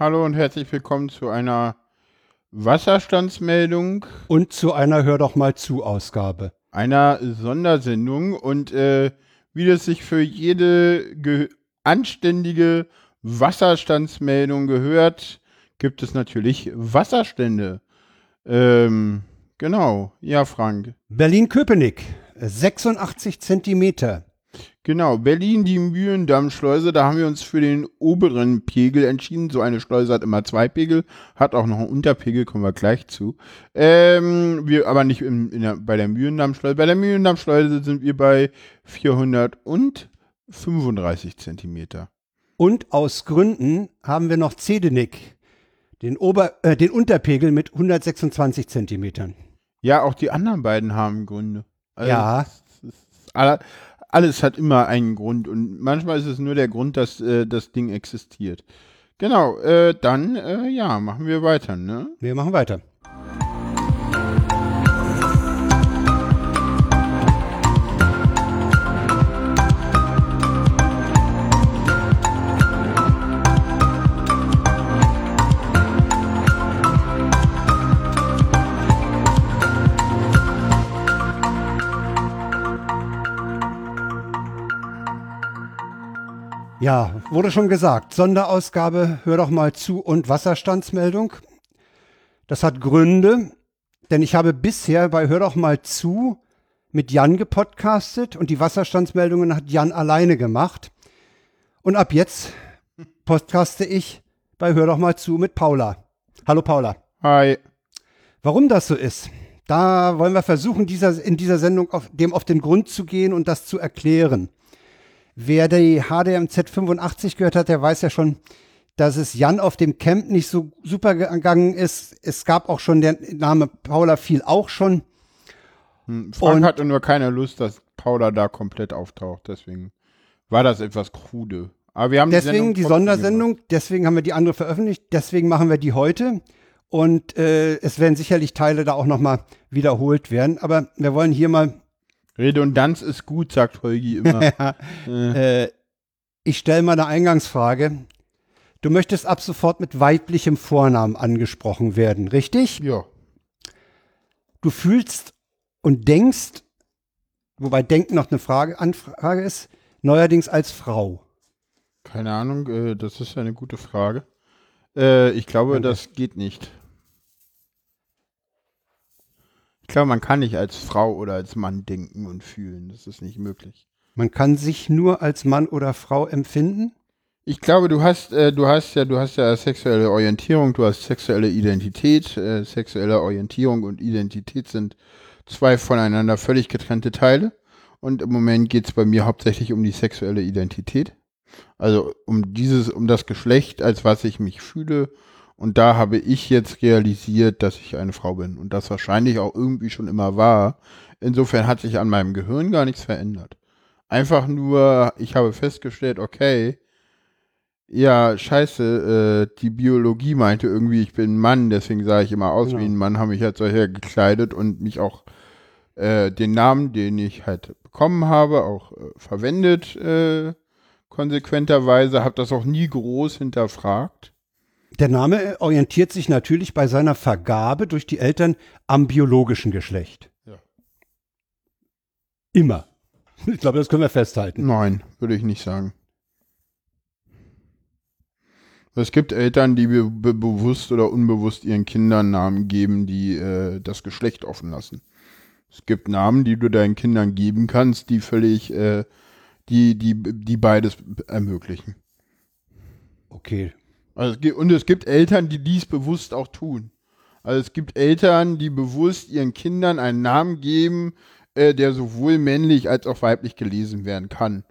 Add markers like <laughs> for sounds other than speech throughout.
Hallo und herzlich willkommen zu einer Wasserstandsmeldung, Und zu einer Hör doch mal zu Ausgabe. einer Sondersendung und äh, wie das sich für jede ge anständige Wasserstandsmeldung gehört, gibt es natürlich Wasserstände. Ähm, genau, ja, Frank. Berlin-Köpenick, 86 Zentimeter. Genau, Berlin, die Mühlendammschleuse, da haben wir uns für den oberen Pegel entschieden. So eine Schleuse hat immer zwei Pegel, hat auch noch einen Unterpegel, kommen wir gleich zu. Ähm, wir, aber nicht in, in der, bei der Mühlendammschleuse. Bei der Mühlendammschleuse sind wir bei 435 Zentimeter. Und aus Gründen haben wir noch Zedenick, den, Ober, äh, den Unterpegel mit 126 Zentimetern. Ja, auch die anderen beiden haben Gründe. Also Ja. es ist- alle- Alles hat immer einen Grund und manchmal ist es nur der Grund, dass äh, das Ding existiert. Genau, äh, dann, äh, ja, machen wir weiter, ne? Wir machen weiter. Ja, wurde schon gesagt. Sonderausgabe, hör doch mal zu und Wasserstandsmeldung. Das hat Gründe, denn ich habe bisher bei Hör doch mal zu mit Jan gepodcastet und die Wasserstandsmeldungen hat Jan alleine gemacht. Und ab jetzt podcaste ich bei Hör doch mal zu mit Paula. Hallo Paula. Hi. Warum das so ist, da wollen wir versuchen, dieser, in dieser Sendung auf, dem auf den Grund zu gehen und das zu erklären. Wer die HDMZ 85 gehört hat, der weiß ja schon, dass es Jan auf dem Camp nicht so super gegangen ist. Es gab auch schon, der Name Paula fiel auch schon. Hm, Frank Und- hatte nur keine Lust, dass Paula da komplett auftaucht, deswegen war das etwas krude. Aber wir haben Deswegen die, trotzdem Sondersendung, deswegen haben wir die andere veröffentlicht, deswegen machen wir die heute. Und äh, es werden sicherlich Teile da auch nochmal wiederholt werden. Aber wir wollen hier mal gemacht. Redundanz ist gut, sagt Holgi immer. <laughs> Äh, ich stelle mal eine Eingangsfrage. Du möchtest ab sofort mit weiblichem Vornamen angesprochen werden, richtig? ja. Du fühlst und denkst, wobei Denken noch eine Frage, Anfrage ist, neuerdings als Frau. Keine Ahnung, äh, das ist eine gute Frage. Äh, ich glaube, Danke. das geht nicht. Ich glaube, man kann nicht als Frau oder als Mann denken und fühlen. Das ist nicht möglich. Man kann sich nur als Mann oder Frau empfinden. Ich glaube, du hast, äh, du hast ja, du hast ja sexuelle Orientierung, du hast sexuelle Identität. Äh, sexuelle Orientierung und Identität sind zwei voneinander völlig getrennte Teile. Und im Moment geht es bei mir hauptsächlich um die sexuelle Identität. Also um dieses, um das Geschlecht, als was ich mich fühle. Und da habe ich jetzt realisiert, dass ich eine Frau bin. Und das wahrscheinlich auch irgendwie schon immer war. Insofern hat sich an meinem Gehirn gar nichts verändert. Einfach nur, ich habe festgestellt, okay, ja, scheiße, äh, die Biologie meinte irgendwie, ich bin ein Mann, deswegen sah ich immer aus Genau. wie ein Mann, habe mich halt solcher gekleidet und mich auch äh, den Namen, den ich halt bekommen habe, auch äh, verwendet, äh, konsequenterweise, habe das auch nie groß hinterfragt. Der Name orientiert sich natürlich bei seiner Vergabe durch die Eltern am biologischen Geschlecht. Ja. Immer. Ich glaube, das können wir festhalten. Nein, würde ich nicht sagen. Es gibt Eltern, die be be bewusst oder unbewusst ihren Kindern Namen geben, die äh, das Geschlecht offen lassen. Es gibt Namen, die du deinen Kindern geben kannst, die völlig, äh, die, die, die beides ermöglichen. Okay. Also es gibt, und es gibt Eltern, die dies bewusst auch tun. Also es gibt Eltern, die bewusst ihren Kindern einen Namen geben, äh, der sowohl männlich als auch weiblich gelesen werden kann.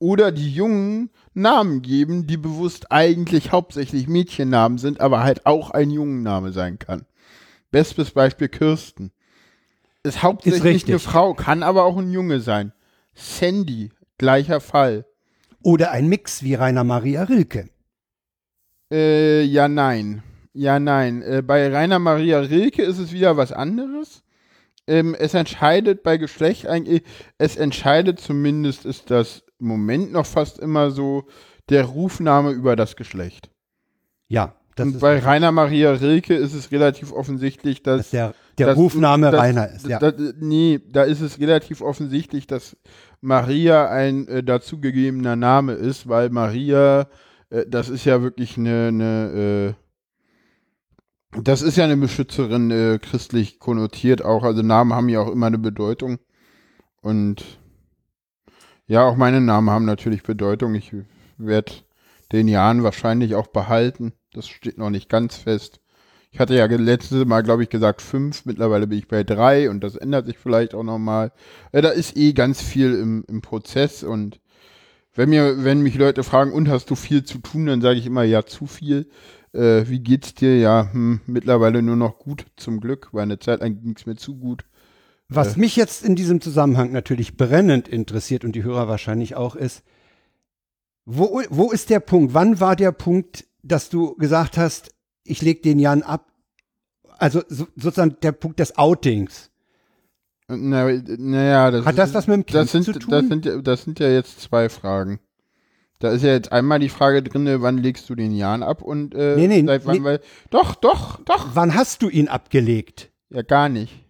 Oder die Jungen Namen geben, die bewusst eigentlich hauptsächlich Mädchennamen sind, aber halt auch ein Jungenname sein kann. Bestes Beispiel Kirsten. Ist hauptsächlich richtig. eine Frau, kann aber auch ein Junge sein. Sandy, gleicher Fall. Oder ein Mix wie Rainer Maria Rilke. Äh, ja, nein. Ja, nein. Äh, bei Rainer Maria Rilke ist es wieder was anderes. Ähm, es entscheidet bei Geschlecht eigentlich, es entscheidet zumindest, ist das im Moment noch fast immer so, der Rufname über das Geschlecht. Ja, das und ist, bei Rainer Maria Rilke ist es relativ offensichtlich, dass dass der, der das- Rufname das- Rainer ist. Ja. Da, nee, da ist es relativ offensichtlich, dass Maria ein äh, dazugegebener Name ist, weil Maria, das ist ja wirklich eine, eine äh, das ist ja eine Beschützerin, äh, christlich konnotiert auch. Also Namen haben ja auch immer eine Bedeutung. Und ja, auch meine Namen haben natürlich Bedeutung. Ich werde den Jahren wahrscheinlich auch behalten. Das steht noch nicht ganz fest. Ich hatte ja letztes Mal, glaube ich, gesagt fünf. Mittlerweile bin ich bei drei und das ändert sich vielleicht auch nochmal. Äh, da ist eh ganz viel im, im Prozess und wenn mir, wenn mich Leute fragen, und hast du viel zu tun, dann sage ich immer, ja, zu viel. Äh, wie geht's dir? Ja, hm, mittlerweile nur noch gut, zum Glück, weil eine Zeit lang ging's mir zu gut. Was mich jetzt in diesem Zusammenhang natürlich brennend interessiert und die Hörer wahrscheinlich auch ist, wo, wo ist der Punkt? Wann war der Punkt, dass du gesagt hast, ich leg den Jan ab? Also so, sozusagen der Punkt des Outings. Na, naja, das Hat das was mit dem Kind das sind, zu tun? Das sind, ja- das sind ja jetzt zwei Fragen. Da ist ja jetzt einmal die Frage drin, wann legst du den Jan ab und äh, Nee, nee, seit wann, nee. weil. Doch, doch, doch. Wann hast du ihn abgelegt? Ja, gar nicht.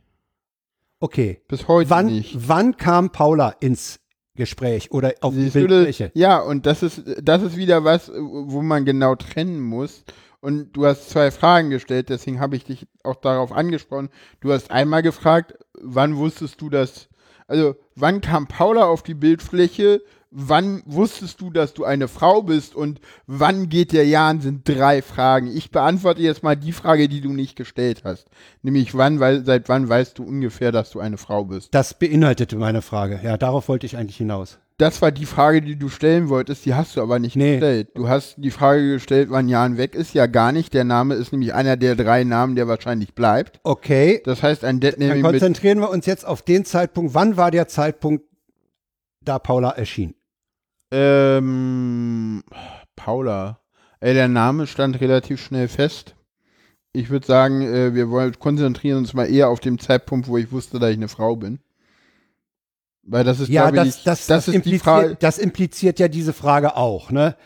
Okay. Bis heute Wann, nicht. wann kam Paula ins Gespräch oder auf die Siehst du, Bildfläche? ja, und das ist, das ist wieder was, wo man genau trennen muss. Und du hast zwei Fragen gestellt, deswegen habe ich dich auch darauf angesprochen. Du hast einmal gefragt, wann wusstest du das? Also, wann kam Paula auf die Bildfläche? Wann wusstest du, dass du eine Frau bist? Und wann geht der Jan? Sind drei Fragen. Ich beantworte jetzt mal die Frage, die du nicht gestellt hast. Nämlich wann, weil, seit wann weißt du ungefähr, dass du eine Frau bist? Das beinhaltete meine Frage. Ja, darauf wollte ich eigentlich hinaus. Das war die Frage, die du stellen wolltest, die hast du aber nicht Nee. gestellt. Du hast die Frage gestellt, wann Jan weg ist. Ja, gar nicht. Der Name ist nämlich einer der drei Namen, der wahrscheinlich bleibt. Okay, Das heißt, ein dann Deadnaming mit. konzentrieren wir uns jetzt auf den Zeitpunkt. Wann war der Zeitpunkt, da Paula erschien? Ähm, Paula. Ey, der Name stand relativ schnell fest. Ich würde sagen, äh, wir wollen konzentrieren uns mal eher auf den Zeitpunkt, wo ich wusste, dass ich eine Frau bin. Weil das ist, Ja, das, ich, das, das, das ist die impliziert, Frage. das impliziert ja diese Frage auch, ne?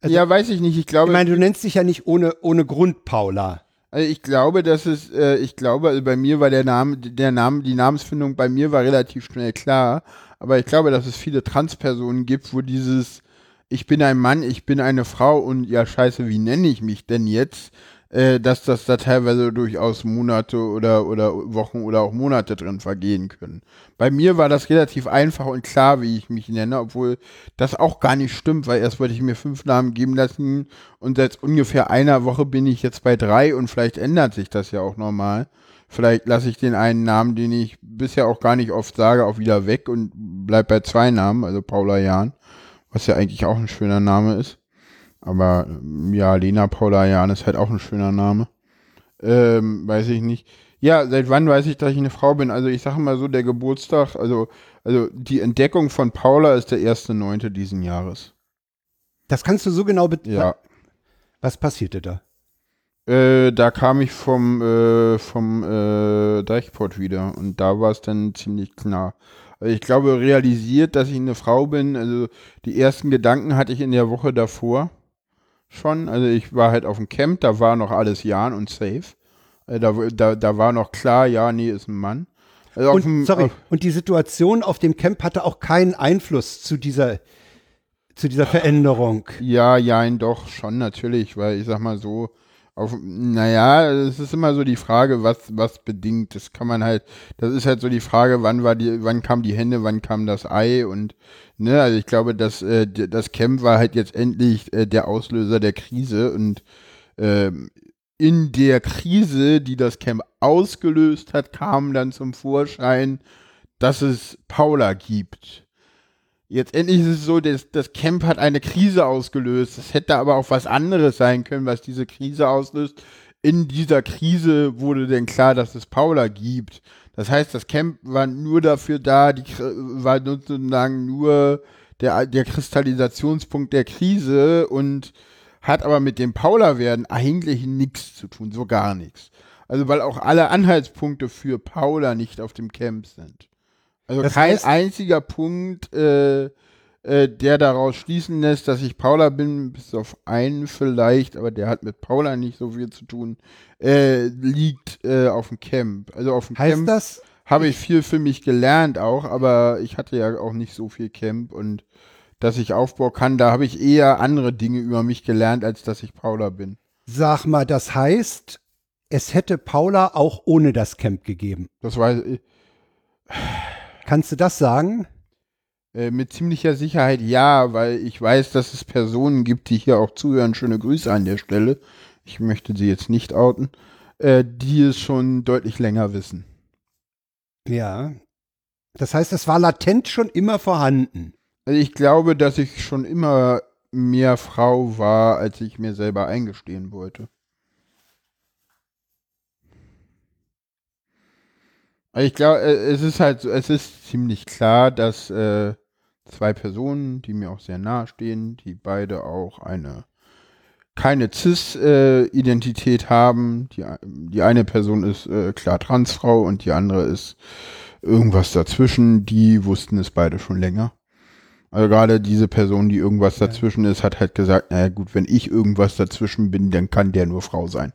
also- ja, weiß ich nicht. Ich Ich glaube, meine, du nennst dich ja nicht ohne, ohne Grund Paula. Also ich glaube, dass es, äh, ich glaube, also bei mir war der Name, der Name, die Namensfindung bei mir war relativ schnell klar. Aber ich glaube, dass es viele Transpersonen gibt, wo dieses, ich bin ein Mann, ich bin eine Frau und ja, scheiße, wie nenne ich mich denn jetzt? Äh, dass das da teilweise durchaus Monate oder, oder Wochen oder auch Monate drin vergehen können. Bei mir war das relativ einfach und klar, wie ich mich nenne, obwohl das auch gar nicht stimmt, weil erst wollte ich mir fünf Namen geben lassen und seit ungefähr einer Woche bin ich jetzt bei drei und vielleicht ändert sich das ja auch normal. Vielleicht lasse ich den einen Namen, den ich bisher auch gar nicht oft sage, auch wieder weg und bleib bei zwei Namen, also Paula Jahn, was ja eigentlich auch ein schöner Name ist. Aber ähm, ja, Lena Paula Jahn ist halt auch ein schöner Name. Ähm, weiß ich nicht. Ja, seit wann weiß ich, dass ich eine Frau bin? Also ich sage mal so, der Geburtstag, also, also die Entdeckung von Paula ist der erste Neunte diesen Jahres. Das kannst du so genau be Ja. Was passierte da? Äh, da kam ich vom, äh, vom äh, Deichport wieder und da war es dann ziemlich klar. Also ich glaube, realisiert, dass ich eine Frau bin, also die ersten Gedanken hatte ich in der Woche davor schon. Also ich war halt auf dem Camp, da war noch alles Jan und safe. Äh, da, da, da war noch klar, ja, nee, ist ein Mann. Also auf dem, Und, sorry, und die Situation auf dem Camp hatte auch keinen Einfluss zu dieser, zu dieser Veränderung. Ja, jein, doch, schon natürlich, weil ich sag mal so, auf, naja, es ist immer so die Frage, was, was bedingt. Das kann man halt, das ist halt so die Frage, wann war die, wann kam die Henne, wann kam das Ei und, ne, also ich glaube, dass, äh, das Camp war halt jetzt endlich äh, der Auslöser der Krise und, ähm, in der Krise, die das Camp ausgelöst hat, kam dann zum Vorschein, dass es Paula gibt. Jetzt endlich ist es so, das, das Camp hat eine Krise ausgelöst. Es hätte aber auch was anderes sein können, was diese Krise auslöst. In dieser Krise wurde denn klar, dass es Paula gibt. Das heißt, das Camp war nur dafür da, die war sozusagen nur der, der Kristallisationspunkt der Krise und hat aber mit dem Paula-Werden eigentlich nichts zu tun, so gar nichts. Also weil auch alle Anhaltspunkte für Paula nicht auf dem Camp sind. Also Das kein heißt- einziger Punkt äh, äh, der daraus schließen lässt, dass ich Paula bin, bis auf einen vielleicht, aber der hat mit Paula nicht so viel zu tun, äh, liegt äh, auf dem Camp. Also auf dem Heißt Camp das, habe ich viel für mich gelernt auch, aber ich hatte ja auch nicht so viel Camp und dass ich Aufbau kann, da habe ich eher andere Dinge über mich gelernt, als dass ich Paula bin. sag mal, das heißt, es hätte Paula auch ohne das Camp gegeben. Das weiß ich. Kannst du das sagen? Äh, mit ziemlicher Sicherheit ja, weil ich weiß, dass es Personen gibt, die hier auch zuhören. Schöne Grüße an der Stelle. Ich möchte sie jetzt nicht outen, äh, die es schon deutlich länger wissen. Ja. Das heißt, es war latent schon immer vorhanden. Also ich glaube, dass ich schon immer mehr Frau war, als ich mir selber eingestehen wollte. Ich glaube, äh, es ist halt, so- es ist ziemlich klar, dass äh, zwei Personen, die mir auch sehr nahe stehen, die beide auch eine keine Cis-Identität haben. Die, die eine Person ist äh, klar Transfrau und die andere ist irgendwas dazwischen. Die wussten es beide schon länger. Also gerade diese Person, die irgendwas dazwischen ist, hat halt gesagt, naja gut, wenn ich irgendwas dazwischen bin, dann kann der nur Frau sein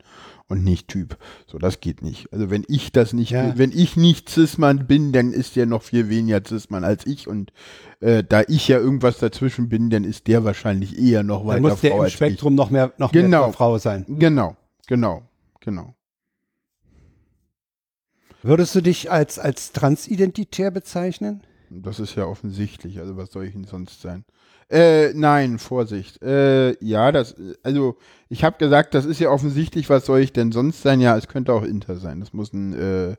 und nicht Typ. So, das geht nicht. Also wenn ich das nicht, Ja. bin, wenn ich nicht Cis-Mann bin, dann ist der noch viel weniger Cis-Mann als ich und äh, da ich ja irgendwas dazwischen bin, dann ist der wahrscheinlich eher noch Dann weiter muss der Frau im Spektrum noch mehr, noch Genau. mehr Frau sein. ich. Genau, genau, genau. Würdest du dich als, als transidentitär bezeichnen? Das ist ja offensichtlich. Also was soll ich denn sonst sein? Äh, nein, Vorsicht. Äh, ja, das, also ich habe gesagt, das ist ja offensichtlich. Was soll ich denn sonst sein? Ja, es könnte auch Inter sein. Das muss ein äh,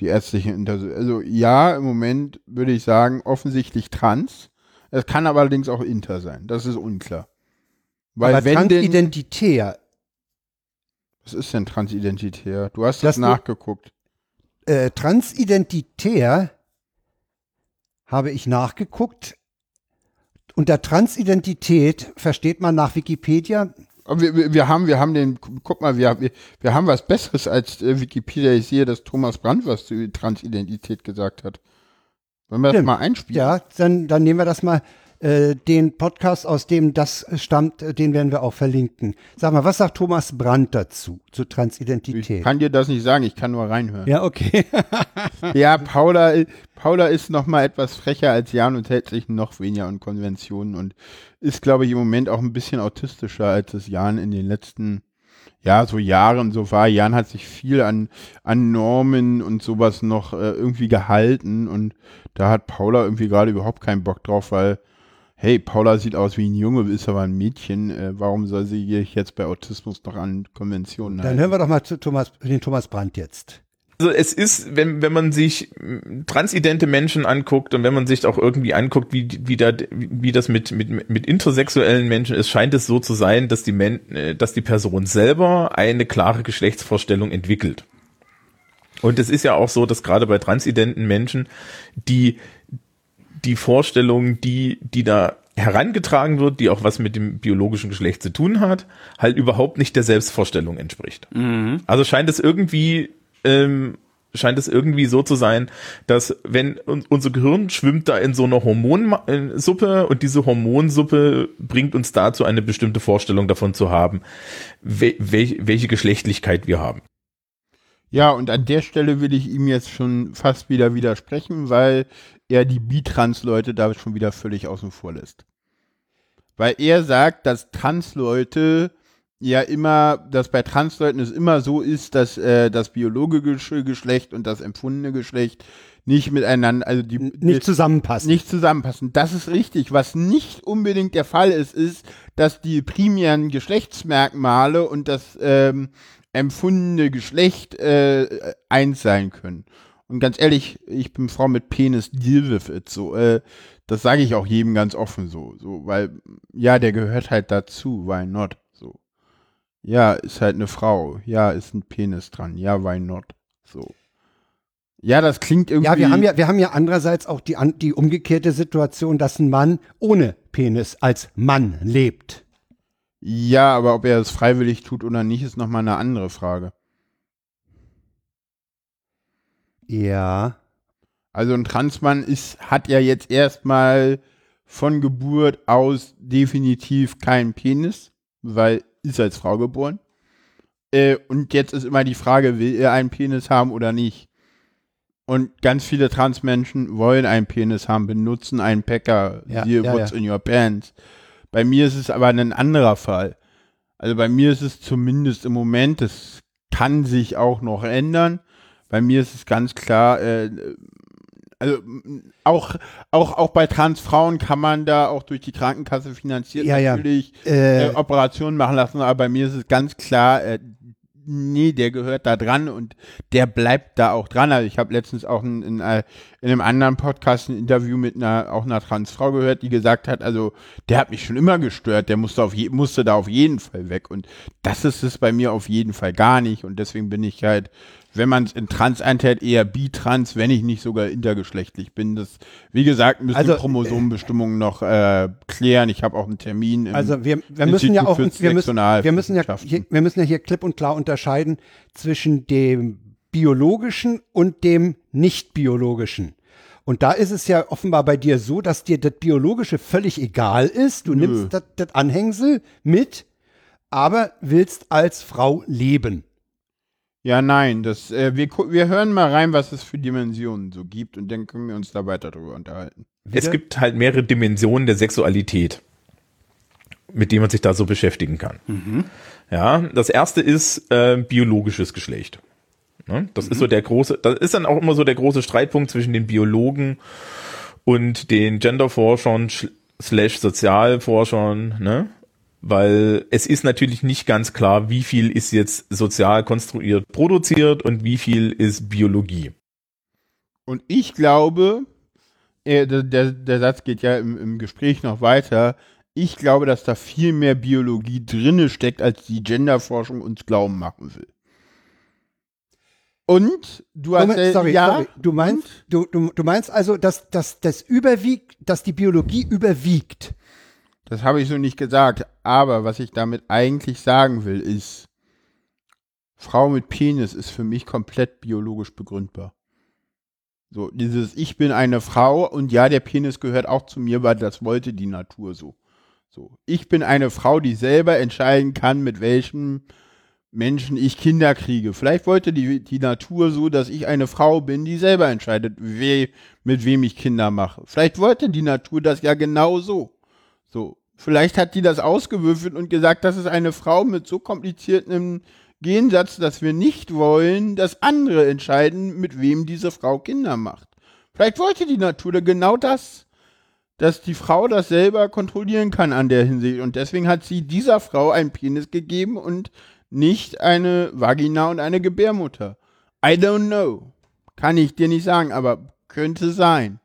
die ärztliche Inter. Also ja, im Moment würde ich sagen offensichtlich Trans. Es kann aber allerdings auch Inter sein. Das ist unklar. Weil Aber wenn denn, transidentitär, was ist denn transidentitär? Du hast das, Das- nachgeguckt. äh, transidentitär habe ich nachgeguckt. Unter Transidentität versteht man nach Wikipedia wir, wir, haben, wir haben den, guck mal, wir, wir, wir haben was Besseres als äh, Wikipedia. Ich sehe, dass Thomas Brandt was zu Transidentität gesagt hat. Wollen wir das Stimmt. mal einspielen? Ja, dann, dann nehmen wir das mal. Äh, den Podcast, aus dem das stammt, äh, den werden wir auch verlinken. Sag mal, was sagt Thomas Brandt dazu, zu Ich Transidentität? kann dir das nicht sagen, ich kann nur reinhören. Ja, okay. <laughs> Ja, Paula, Paula ist noch mal etwas frecher als Jan und hält sich noch weniger an Konventionen und ist, glaube ich, im Moment auch ein bisschen autistischer, als es Jan in den letzten, ja, so Jahren so war. Jan hat sich viel an, an Normen und sowas noch äh, irgendwie gehalten und da hat Paula irgendwie gerade überhaupt keinen Bock drauf, weil, hey, Paula sieht aus wie ein Junge, ist aber ein Mädchen. Äh, warum soll sie sich jetzt bei Autismus noch an Konventionen Dann halten? hören wir doch mal zu Thomas, den Thomas Brandt jetzt. Also es ist, wenn, wenn man sich mm, transidente Menschen anguckt und wenn man sich auch irgendwie anguckt, wie, wie, da, wie das mit, mit, mit intersexuellen Menschen ist, scheint es so zu sein, dass die, Men, äh, dass die Person selber eine klare Geschlechtsvorstellung entwickelt. Und es ist ja auch so, dass gerade bei transidenten Menschen die, die Vorstellung, die, die da herangetragen wird, die auch was mit dem biologischen Geschlecht zu tun hat, halt überhaupt nicht der Selbstvorstellung entspricht. Also scheint es irgendwie, ähm, scheint es irgendwie so zu sein, dass wenn un unser Gehirn schwimmt da in so einer Hormonsuppe und diese Hormonsuppe bringt uns dazu, eine bestimmte Vorstellung davon zu haben, wel welch, welche Geschlechtlichkeit wir haben. Ja, und an der Stelle will ich ihm jetzt schon fast wieder widersprechen, weil er die Bitrans-Leute da schon wieder völlig außen vor lässt. Weil er sagt, dass Trans-Leute ja immer, dass bei Transleuten es immer so ist, dass äh, das biologische Geschlecht und das empfundene Geschlecht nicht miteinander, also die Nicht zusammenpassen. nicht zusammenpassen. Das ist richtig. Was nicht unbedingt der Fall ist, ist, dass die primären Geschlechtsmerkmale und das ähm, empfundene Geschlecht äh, eins sein können. Und ganz ehrlich, ich bin Frau mit Penis, deal with it. So, äh, das sage ich auch jedem ganz offen so, so, weil ja, der gehört halt dazu. Why not? So, ja, ist halt eine Frau. Ja, ist ein Penis dran. Ja, why not? So. Ja, das klingt irgendwie. Ja, wir haben ja, wir haben ja andererseits auch die, die umgekehrte Situation, dass ein Mann ohne Penis als Mann lebt. Ja, aber ob er es freiwillig tut oder nicht, ist nochmal eine andere Frage. Ja. Also ein Transmann ist, hat ja jetzt erstmal von Geburt aus definitiv keinen Penis, weil ist als Frau geboren. Äh, und jetzt ist immer die Frage, will er einen Penis haben oder nicht? Und ganz viele Transmenschen wollen einen Penis haben, benutzen einen Packer, Ja, siehe ja, What's ja. in your pants. Bei mir ist es aber ein anderer Fall. Also bei mir ist es zumindest im Moment, das kann sich auch noch ändern. Bei mir ist es ganz klar, äh, also auch, auch, auch bei Transfrauen kann man da auch durch die Krankenkasse finanziert Ja, ja. natürlich Äh, äh, Operationen machen lassen, aber bei mir ist es ganz klar, äh, nee, der gehört da dran und der bleibt da auch dran. Also ich habe letztens auch in, in, äh, in einem anderen Podcast ein Interview mit einer auch einer Transfrau gehört, die gesagt hat, also der hat mich schon immer gestört, der musste auf je, musste da auf jeden Fall weg und das ist es bei mir auf jeden Fall gar nicht und deswegen bin ich halt wenn man es in Trans einteilt, eher bitrans, wenn ich nicht sogar intergeschlechtlich bin. Das, wie gesagt, müssen Also, Chromosomenbestimmungen noch äh, klären. Ich habe auch einen Termin. Im, Also wir, wir müssen ja auch, wir müssen, wir müssen ja, hier, wir müssen ja hier klipp und klar unterscheiden zwischen dem biologischen und dem nicht biologischen. Und da ist es ja offenbar bei dir so, dass dir das biologische völlig egal ist. Du Nö. nimmst das Anhängsel mit, aber willst als Frau leben. Ja, nein, das, äh, wir, gu- wir hören mal rein, was es für Dimensionen so gibt und dann können wir uns da weiter drüber unterhalten. Es gibt halt mehrere Dimensionen der Sexualität, mit denen man sich da so beschäftigen kann. Ja, das erste ist äh, biologisches Geschlecht. Ne? Das ist so der große, das ist dann auch immer so der große Streitpunkt zwischen den Biologen und den Genderforschern sch- slash Sozialforschern, ne? Weil es ist natürlich nicht ganz klar, wie viel ist jetzt sozial konstruiert produziert und wie viel ist Biologie. Und ich glaube, äh, der, der, der Satz geht ja im, im Gespräch noch weiter. Ich glaube, dass da viel mehr Biologie drinne steckt, als die Genderforschung uns glauben machen will. Und du hast Moment, sorry, ja, sorry. Du meinst, du, du, du meinst also, dass, dass das überwiegt, dass die Biologie überwiegt. Das habe ich so nicht gesagt. Aber was ich damit eigentlich sagen will, ist, Frau mit Penis ist für mich komplett biologisch begründbar. So, dieses Ich bin eine Frau und ja, der Penis gehört auch zu mir, weil das wollte die Natur so. So, ich bin eine Frau, die selber entscheiden kann, mit welchem Menschen ich Kinder kriege. Vielleicht wollte die, die Natur so, dass ich eine Frau bin, die selber entscheidet, we, mit wem ich Kinder mache. Vielleicht wollte die Natur das ja genau so. So, vielleicht hat die das ausgewürfelt und gesagt, das ist eine Frau mit so kompliziertem Gensatz, dass wir nicht wollen, dass andere entscheiden, mit wem diese Frau Kinder macht. Vielleicht wollte die Natur genau das, dass die Frau das selber kontrollieren kann an der Hinsicht. Und deswegen hat sie dieser Frau einen Penis gegeben und nicht eine Vagina und eine Gebärmutter. I don't know. Kann ich dir nicht sagen, aber könnte sein.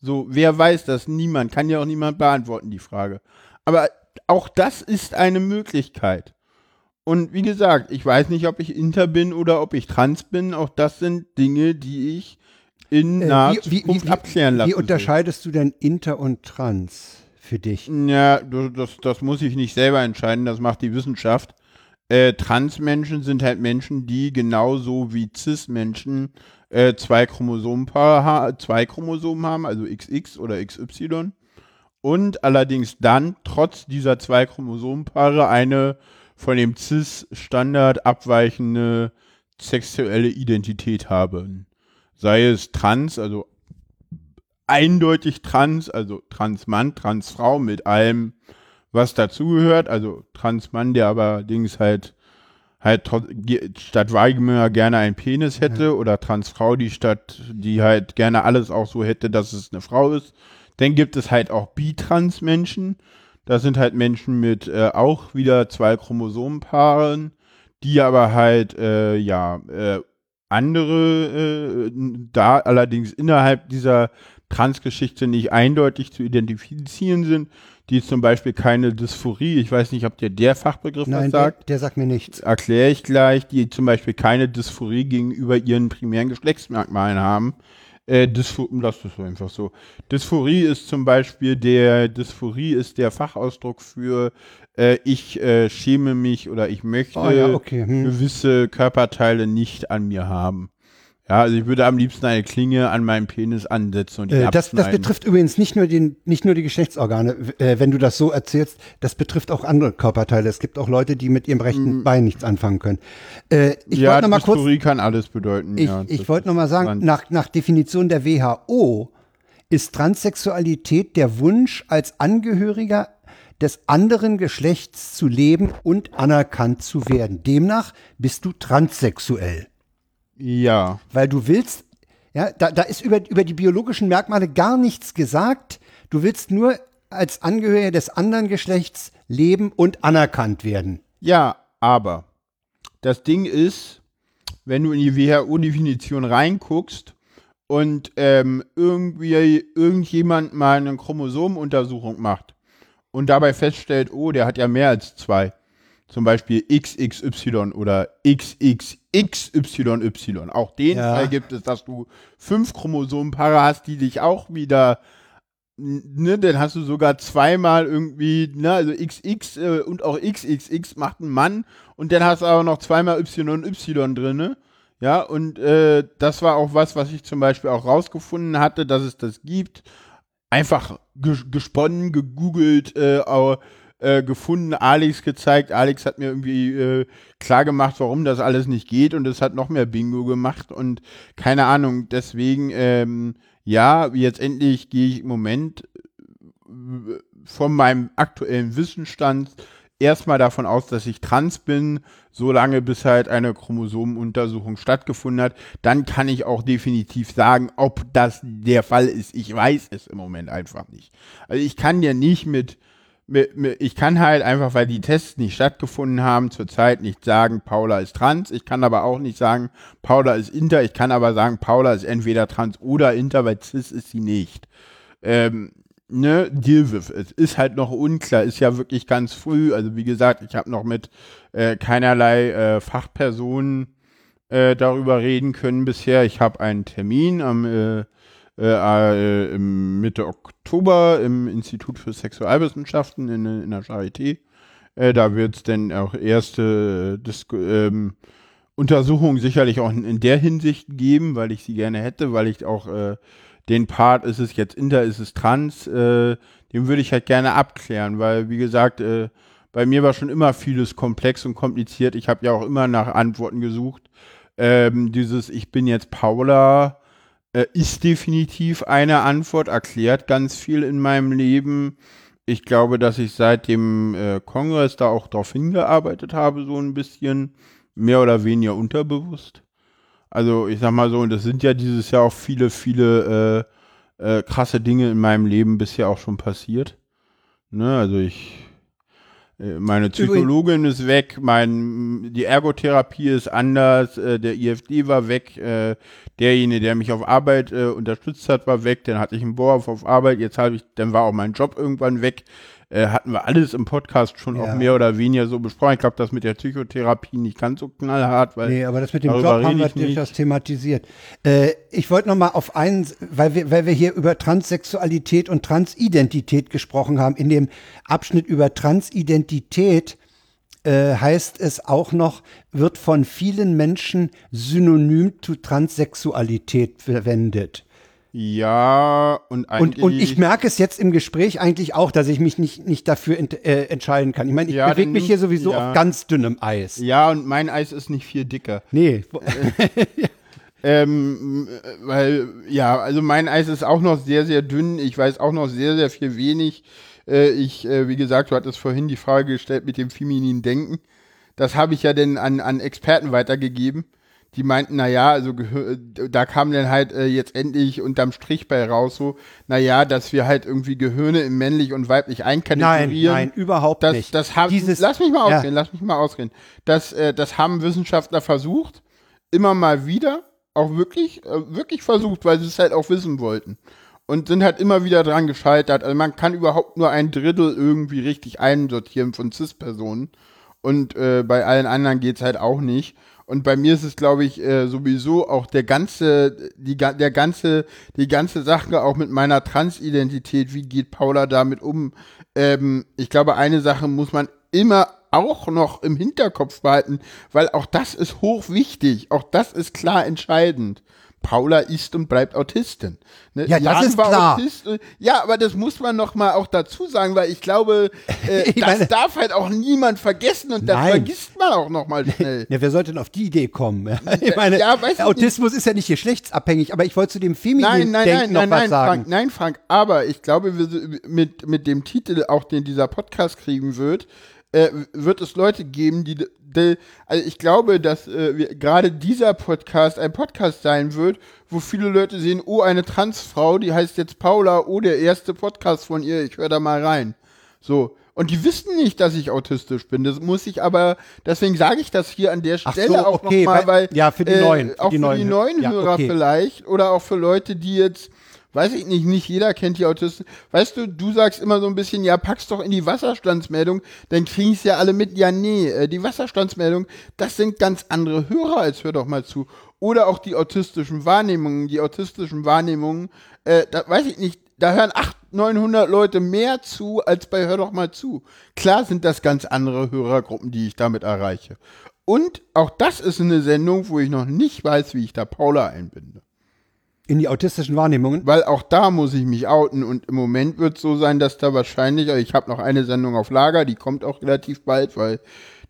So, wer weiß das? Niemand. Kann ja auch niemand beantworten, die Frage. Aber auch das ist eine Möglichkeit. Und wie gesagt, ich weiß nicht, ob ich inter bin oder ob ich trans bin. Auch das sind Dinge, die ich in Äh, naher wie- wie- Zukunft wie- abklären lassen Wie unterscheidest du denn Inter und Trans für dich? Ja, das, das muss ich nicht selber entscheiden. Das macht die Wissenschaft. Äh, Transmenschen sind halt Menschen, die genauso wie Cis-Menschen äh, zwei zwei Chromosomen haben, also XX oder XY. Und allerdings dann trotz dieser zwei Chromosomenpaare eine von dem Cis-Standard abweichende sexuelle Identität haben. Sei es trans, also eindeutig trans, also Transmann, Transfrau mit allem, was dazugehört, also Transmann, der aber allerdings halt halt statt Weigmüller gerne einen Penis hätte oder Transfrau, die statt, die halt gerne alles auch so hätte, dass es eine Frau ist. Dann gibt es halt auch Bitrans-Menschen. Das sind halt Menschen mit äh, auch wieder zwei Chromosomenpaaren, die aber halt, äh, ja, äh, andere, äh, da allerdings innerhalb dieser Transgeschichte nicht eindeutig zu identifizieren sind, die zum Beispiel keine Dysphorie, ich weiß nicht, ob dir der Fachbegriff was Nein, der, sagt, der sagt mir nichts. erkläre ich gleich, die zum Beispiel keine Dysphorie gegenüber ihren primären Geschlechtsmerkmalen haben. Äh, Dyspho lass das so einfach so. Dysphorie ist zum Beispiel der, Dysphorie ist der Fachausdruck für äh, ich äh, schäme mich oder ich möchte Oh ja, okay. Hm. gewisse Körperteile nicht an mir haben. Ja, also ich würde am liebsten eine Klinge an meinem Penis ansetzen und ihn Äh, das, das betrifft übrigens nicht nur, den, nicht nur die Geschlechtsorgane, äh, wenn du das so erzählst, das betrifft auch andere Körperteile. Es gibt auch Leute, die mit ihrem rechten Bein nichts anfangen können. Äh, ich Mm. ja, wollte noch mal kurz, kann alles bedeuten. ich, ja, ich wollte noch mal ist sagen, nach, nach Definition der WHO ist Transsexualität der Wunsch, als Angehöriger des anderen Geschlechts zu leben und anerkannt zu werden. Demnach bist du transsexuell. Ja, Weil du willst, ja, da, da ist über, über die biologischen Merkmale gar nichts gesagt. Du willst nur als Angehöriger des anderen Geschlechts leben und anerkannt werden. ja, aber das Ding ist, wenn du in die WHO-Definition reinguckst und ähm, irgendwie irgendjemand mal eine Chromosomenuntersuchung macht und dabei feststellt, oh, der hat ja mehr als zwei, zum Beispiel XXY oder XXXYY. Auch den Ja. Fall gibt es, dass du fünf Chromosomenpaare hast, die dich auch wieder ne, dann hast du sogar zweimal irgendwie, ne, also XX äh, und auch XXX macht einen Mann und dann hast du aber noch zweimal Y und Y drinne. Ja, und äh, das war auch was, was ich zum Beispiel auch rausgefunden hatte, dass es das gibt. Einfach ges gesponnen, gegoogelt, äh, äh, gefunden, Alex gezeigt. Alex hat mir irgendwie äh, klar gemacht, warum das alles nicht geht und es hat noch mehr Bingo gemacht und keine Ahnung. Deswegen, ähm, ja, jetzt endlich gehe ich im Moment äh, von meinem aktuellen Wissensstand erstmal davon aus, dass ich trans bin, solange bis halt eine Chromosomenuntersuchung stattgefunden hat. Dann kann ich auch definitiv sagen, ob das der Fall ist. Ich weiß es im Moment einfach nicht. Also ich kann ja nicht mit, ich kann halt einfach, weil die Tests nicht stattgefunden haben, zurzeit nicht sagen, Paula ist trans. Ich kann aber auch nicht sagen, Paula ist inter. Ich kann aber sagen, Paula ist entweder trans oder inter, weil cis ist sie nicht. Ähm, ne, deal with it. Ist halt noch unklar, ist ja wirklich ganz früh. Also wie gesagt, ich habe noch mit äh, keinerlei äh, Fachpersonen äh, darüber reden können bisher. Ich habe einen Termin am äh, äh, Mitte Oktober im Institut für Sexualwissenschaften in, in der Charité. Äh, da wird es dann auch erste äh, Disku ähm, Untersuchungen sicherlich auch in, in der Hinsicht geben, weil ich sie gerne hätte, weil ich auch äh, den Part, ist es jetzt inter, ist es trans, äh, den würde ich halt gerne abklären, weil, wie gesagt, bei mir war schon immer vieles komplex und kompliziert. Ich habe ja auch immer nach Antworten gesucht. Ähm, dieses Ich bin jetzt Paula äh, ist definitiv eine Antwort, erklärt ganz viel in meinem Leben. Ich glaube, dass ich seit dem äh, Kongress da auch darauf hingearbeitet habe, so ein bisschen, mehr oder weniger unterbewusst. Also ich sag mal so, und das sind ja dieses Jahr auch viele, viele äh, äh, krasse Dinge in meinem Leben bisher auch schon passiert. Ne, also ich, meine Psychologin ist weg, mein, die Ergotherapie ist anders, äh, der IFD war weg, äh, derjenige, der mich auf Arbeit äh, unterstützt hat, war weg, dann hatte ich einen Bohrhof auf Arbeit, jetzt habe ich, dann war auch mein Job irgendwann weg. Äh, hatten wir alles im Podcast schon Ja. auch mehr oder weniger so besprochen. Ich glaube, das mit der Psychotherapie nicht ganz so knallhart, weil Nee, aber das mit dem Job haben wir durchaus thematisiert. Äh, ich wollte noch mal auf einen, weil wir, weil wir hier über Transsexualität und Transidentität gesprochen haben. In dem Abschnitt über Transidentität äh, heißt es auch noch, wird von vielen Menschen synonym zu Transsexualität verwendet. Ja, und eigentlich. Und, und ich merke es jetzt im Gespräch eigentlich auch, dass ich mich nicht, nicht dafür ent, äh, entscheiden kann. Ich meine, ich Ja, bewege denn mich hier sowieso ja. auf ganz dünnem Eis. Ja, und mein Eis ist nicht viel dicker. Nee, <laughs> Ähm, äh, weil, ja, also mein Eis ist auch noch sehr, sehr dünn. Ich weiß auch noch sehr, sehr viel wenig. Äh, ich, äh, wie gesagt, du hattest vorhin die Frage gestellt mit dem femininen Denken. Das habe ich ja dann an, an Experten weitergegeben. Die meinten, na ja, also da kam dann halt äh, jetzt endlich unterm Strich bei raus so, na ja, dass wir halt irgendwie Gehirne in männlich und weiblich nein, einkategorieren. nein, überhaupt das, nicht. Das haben, Dieses- lass mich mal ja. ausreden, lass mich mal ausreden. Das, äh, das haben Wissenschaftler versucht, immer mal wieder, auch wirklich, äh, wirklich versucht, weil sie es halt auch wissen wollten. Und sind halt immer wieder dran gescheitert. Also man kann überhaupt nur ein Drittel irgendwie richtig einsortieren von CIS-Personen. Und äh, bei allen anderen geht's halt auch nicht. Und bei mir ist es, glaube ich, äh, sowieso auch der ganze, die, der ganze, die ganze Sache auch mit meiner Transidentität. Wie geht Paula damit um? Ähm, ich glaube, eine Sache muss man immer auch noch im Hinterkopf behalten, weil auch das ist hochwichtig, auch das ist klar entscheidend. Paula ist und bleibt Autistin. Ne? Ja, das Jan ist war klar. Autist, ja, aber das muss man noch mal auch dazu sagen, weil ich glaube, äh, <laughs> Ich das meine- darf halt auch niemand vergessen und das Nein. vergisst man auch noch mal <laughs> schnell. Ja, wer sollte denn auf die Idee kommen? Ich meine, ja, Autismus ist ja nicht geschlechtsabhängig, aber ich wollte zu dem femininen Nein, nein, Denken nein, noch nein, was nein, sagen. Frank, nein, Frank, aber ich glaube, wir, mit, mit dem Titel, auch den dieser Podcast kriegen wird, äh, wird es Leute geben, die, die also ich glaube, dass äh, gerade dieser Podcast ein Podcast sein wird, wo viele Leute sehen, oh, eine Transfrau, die heißt jetzt Paula, oh, der erste Podcast von ihr, ich höre da mal rein. So. Und die wissen nicht, dass ich autistisch bin. Das muss ich aber, deswegen sage ich das hier an der Stelle so, auch okay, nochmal, weil- weil, ja, für die äh, Neuen, für auch die für Neuen die neuen ja, Hörer okay. vielleicht oder auch für Leute, die jetzt, weiß ich nicht, nicht jeder kennt die Autisten. Weißt du, du sagst immer so ein bisschen, ja, pack's doch in die Wasserstandsmeldung, dann kriegen es ja alle mit. Ja, nee, äh, die Wasserstandsmeldung, das sind ganz andere Hörer, als hör doch mal zu. Oder auch die autistischen Wahrnehmungen, die autistischen Wahrnehmungen, äh, da weiß ich nicht, da hören 800, 900 Leute mehr zu, als bei Hör doch mal zu. Klar sind das ganz andere Hörergruppen, die ich damit erreiche. Und auch das ist eine Sendung, wo ich noch nicht weiß, wie ich da Paula einbinde. In die autistischen Wahrnehmungen. Weil auch da muss ich mich outen und im Moment wird es so sein, dass da wahrscheinlich, also ich habe noch eine Sendung auf Lager, die kommt auch relativ bald, weil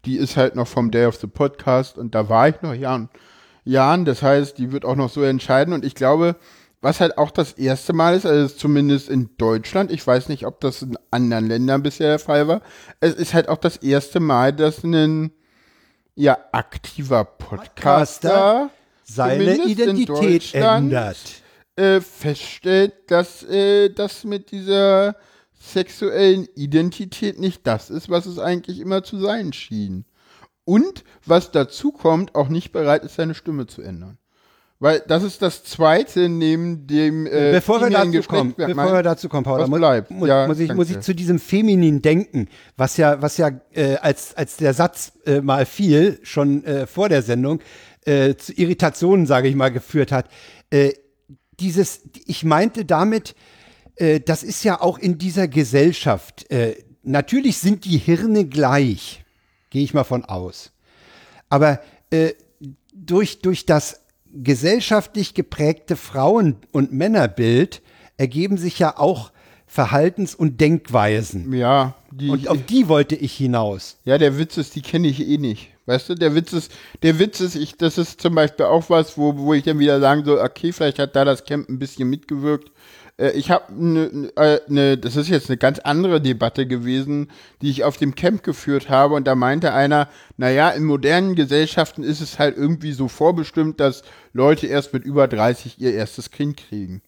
die ist halt noch vom Day of the Podcast und da war ich noch Jahren. Jahren, das heißt, die wird auch noch so entscheiden und ich glaube, was halt auch das erste Mal ist, also zumindest in Deutschland, ich weiß nicht, ob das in anderen Ländern bisher der Fall war, es ist halt auch das erste Mal, dass ein ja aktiver Podcaster Seine Identität ändert. äh, feststellt, dass äh, das mit dieser sexuellen Identität nicht das ist, was es eigentlich immer zu sein schien. Und was dazu kommt, auch nicht bereit ist, seine Stimme zu ändern. Weil das ist das Zweite neben dem äh, bevor wir dazu kommen, bevor wir dazu kommen, Paula, muss, bleibt? muss, Ja, muss, ich, muss ich zu diesem femininen Denken, was ja, was ja äh, als, als der Satz äh, mal fiel, schon äh, vor der Sendung, äh, zu Irritationen, sage ich mal, geführt hat. Äh, dieses, ich meinte damit, äh, das ist ja auch in dieser Gesellschaft, äh, natürlich sind die Hirne gleich, gehe ich mal von aus. Aber äh, durch, durch das gesellschaftlich geprägte Frauen- und Männerbild ergeben sich ja auch Verhaltens- und Denkweisen. Ja, die, Und auf die wollte ich hinaus. Ja, der Witz ist, die kenne ich eh nicht. Weißt du, der Witz ist, der Witz ist, ich, das ist zum Beispiel auch was, wo, wo ich dann wieder sagen soll, okay, vielleicht hat da das Camp ein bisschen mitgewirkt. Äh, ich habe eine, äh, ne, das ist jetzt eine ganz andere Debatte gewesen, die ich auf dem Camp geführt habe und da meinte einer, naja, in modernen Gesellschaften ist es halt irgendwie so vorbestimmt, dass Leute erst mit über 30 ihr erstes Kind kriegen.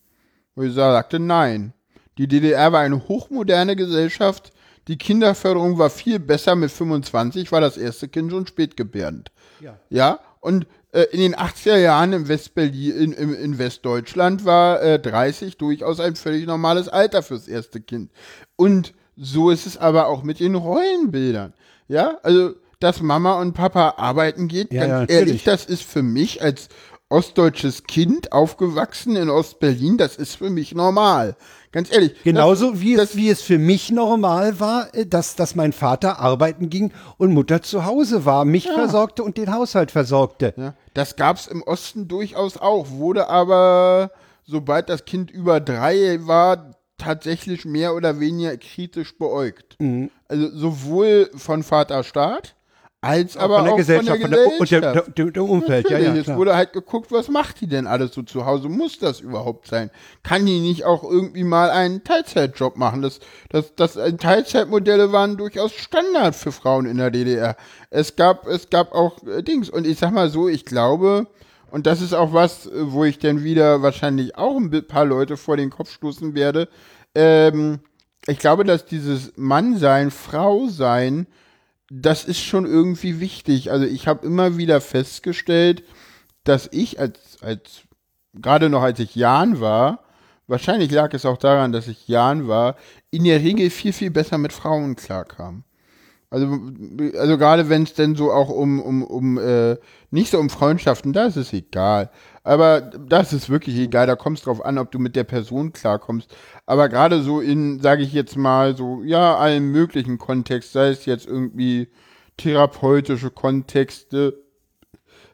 Wo ich sagte, nein. Die DDR war eine hochmoderne Gesellschaft. Die Kinderförderung war viel besser. Mit 25 war das erste Kind schon spätgebärend. Ja. Ja, und äh, in den 80er Jahren in Westberlin, in, in, in Westdeutschland war äh, 30 durchaus ein völlig normales Alter fürs erste Kind. Und so ist es aber auch mit den Rollenbildern. Ja, also, dass Mama und Papa arbeiten geht, Ja, ganz ja, ehrlich, das ist für mich als ostdeutsches Kind aufgewachsen in Ostberlin, das ist für mich normal. Ganz ehrlich. Genauso wie, das, es, wie es für mich normal war, äh, dass, dass mein Vater arbeiten ging und Mutter zu Hause war, mich versorgte und den Haushalt versorgte. Ja, das gab's im Osten durchaus auch, wurde aber, sobald das Kind über drei war, tatsächlich mehr oder weniger kritisch beäugt. Mhm. Also sowohl von Vaterstaat als aber von der auch Gesellschaft, von der und der, Gesellschaft. der, der Umfeld. Ja, Natürlich, ja, es klar. wurde halt geguckt, was macht die denn alles so zu Hause? Muss das überhaupt sein? Kann die nicht auch irgendwie mal einen Teilzeitjob machen? Das, das, das äh, Teilzeitmodelle waren durchaus Standard für Frauen in der DDR. Es gab, es gab auch äh, Dings. Und ich sag mal so, ich glaube, und das ist auch was, äh, wo ich dann wieder wahrscheinlich auch ein paar Leute vor den Kopf stoßen werde. Ähm, ich glaube, dass dieses Mannsein, Frausein, das ist schon irgendwie wichtig. Also ich habe immer wieder festgestellt, dass ich als, als gerade noch als ich Jan war, wahrscheinlich lag es auch daran, dass ich Jan war, in der Regel viel, viel besser mit Frauen klarkam. Also, also gerade wenn es denn so auch um, um, um äh, nicht so um Freundschaften, da ist egal. Aber das ist wirklich egal, da kommt es drauf an, ob du mit der Person klarkommst. Aber gerade so in, sage ich jetzt mal, so, ja, allen möglichen Kontext, sei es jetzt irgendwie therapeutische Kontexte,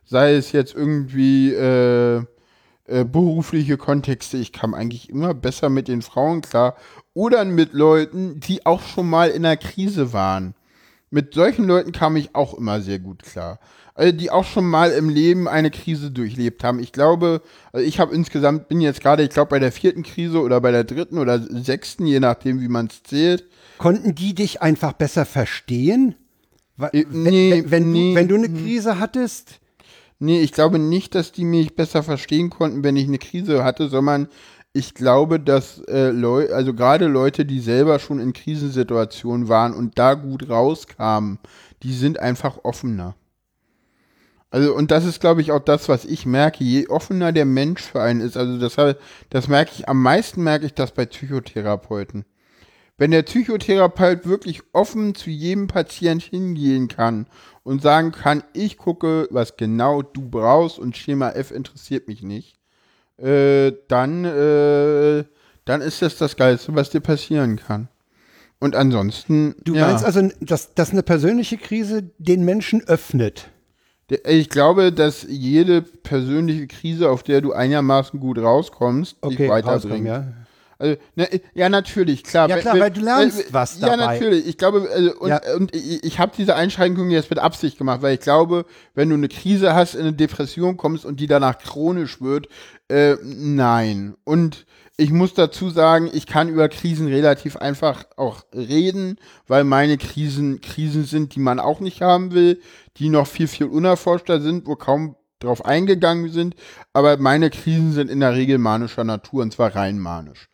sei es jetzt irgendwie äh, äh, berufliche Kontexte. Ich kam eigentlich immer besser mit den Frauen klar oder mit Leuten, die auch schon mal in einer Krise waren. Mit solchen Leuten kam ich auch immer sehr gut klar. Also die auch schon mal im Leben eine Krise durchlebt haben. Ich glaube, also ich habe insgesamt, bin jetzt gerade, ich glaube, bei der vierten Krise oder bei der dritten oder sechsten, je nachdem, wie man es zählt. Konnten die dich einfach besser verstehen? Äh, nee, wenn, wenn, nee. wenn du eine Krise hattest? Nee, ich glaube nicht, dass die mich besser verstehen konnten, wenn ich eine Krise hatte, sondern ich glaube, dass äh, Leute, also gerade Leute, die selber schon in Krisensituationen waren und da gut rauskamen, die sind einfach offener. Also, und das ist, glaube ich, auch das, was ich merke. Je offener der Mensch für einen ist, also das, das merke ich, am meisten merke ich das bei Psychotherapeuten. Wenn der Psychotherapeut wirklich offen zu jedem Patient hingehen kann und sagen kann, ich gucke, was genau du brauchst und Schema F interessiert mich nicht, äh, dann, äh, dann ist das das Geilste, was dir passieren kann. Und ansonsten. Du ja. meinst also, dass, dass eine persönliche Krise den Menschen öffnet? Ich glaube, dass jede persönliche Krise, auf der du einigermaßen gut rauskommst, Okay, dich weiterbringt. ja. Also, ne, ja, natürlich, klar. Ja, Wenn- klar, wenn- weil du lernst äh, was Ja, dabei. natürlich. Ich glaube, also, und, Ja. und ich, ich habe diese Einschränkung jetzt mit Absicht gemacht, weil ich glaube, wenn du eine Krise hast, in eine Depression kommst und die danach chronisch wird, äh, nein. Und ich muss dazu sagen, ich kann über Krisen relativ einfach auch reden, weil meine Krisen Krisen sind, die man auch nicht haben will, die noch viel, viel unerforschter sind, wo kaum drauf eingegangen sind. Aber meine Krisen sind in der Regel manischer Natur und zwar rein manisch.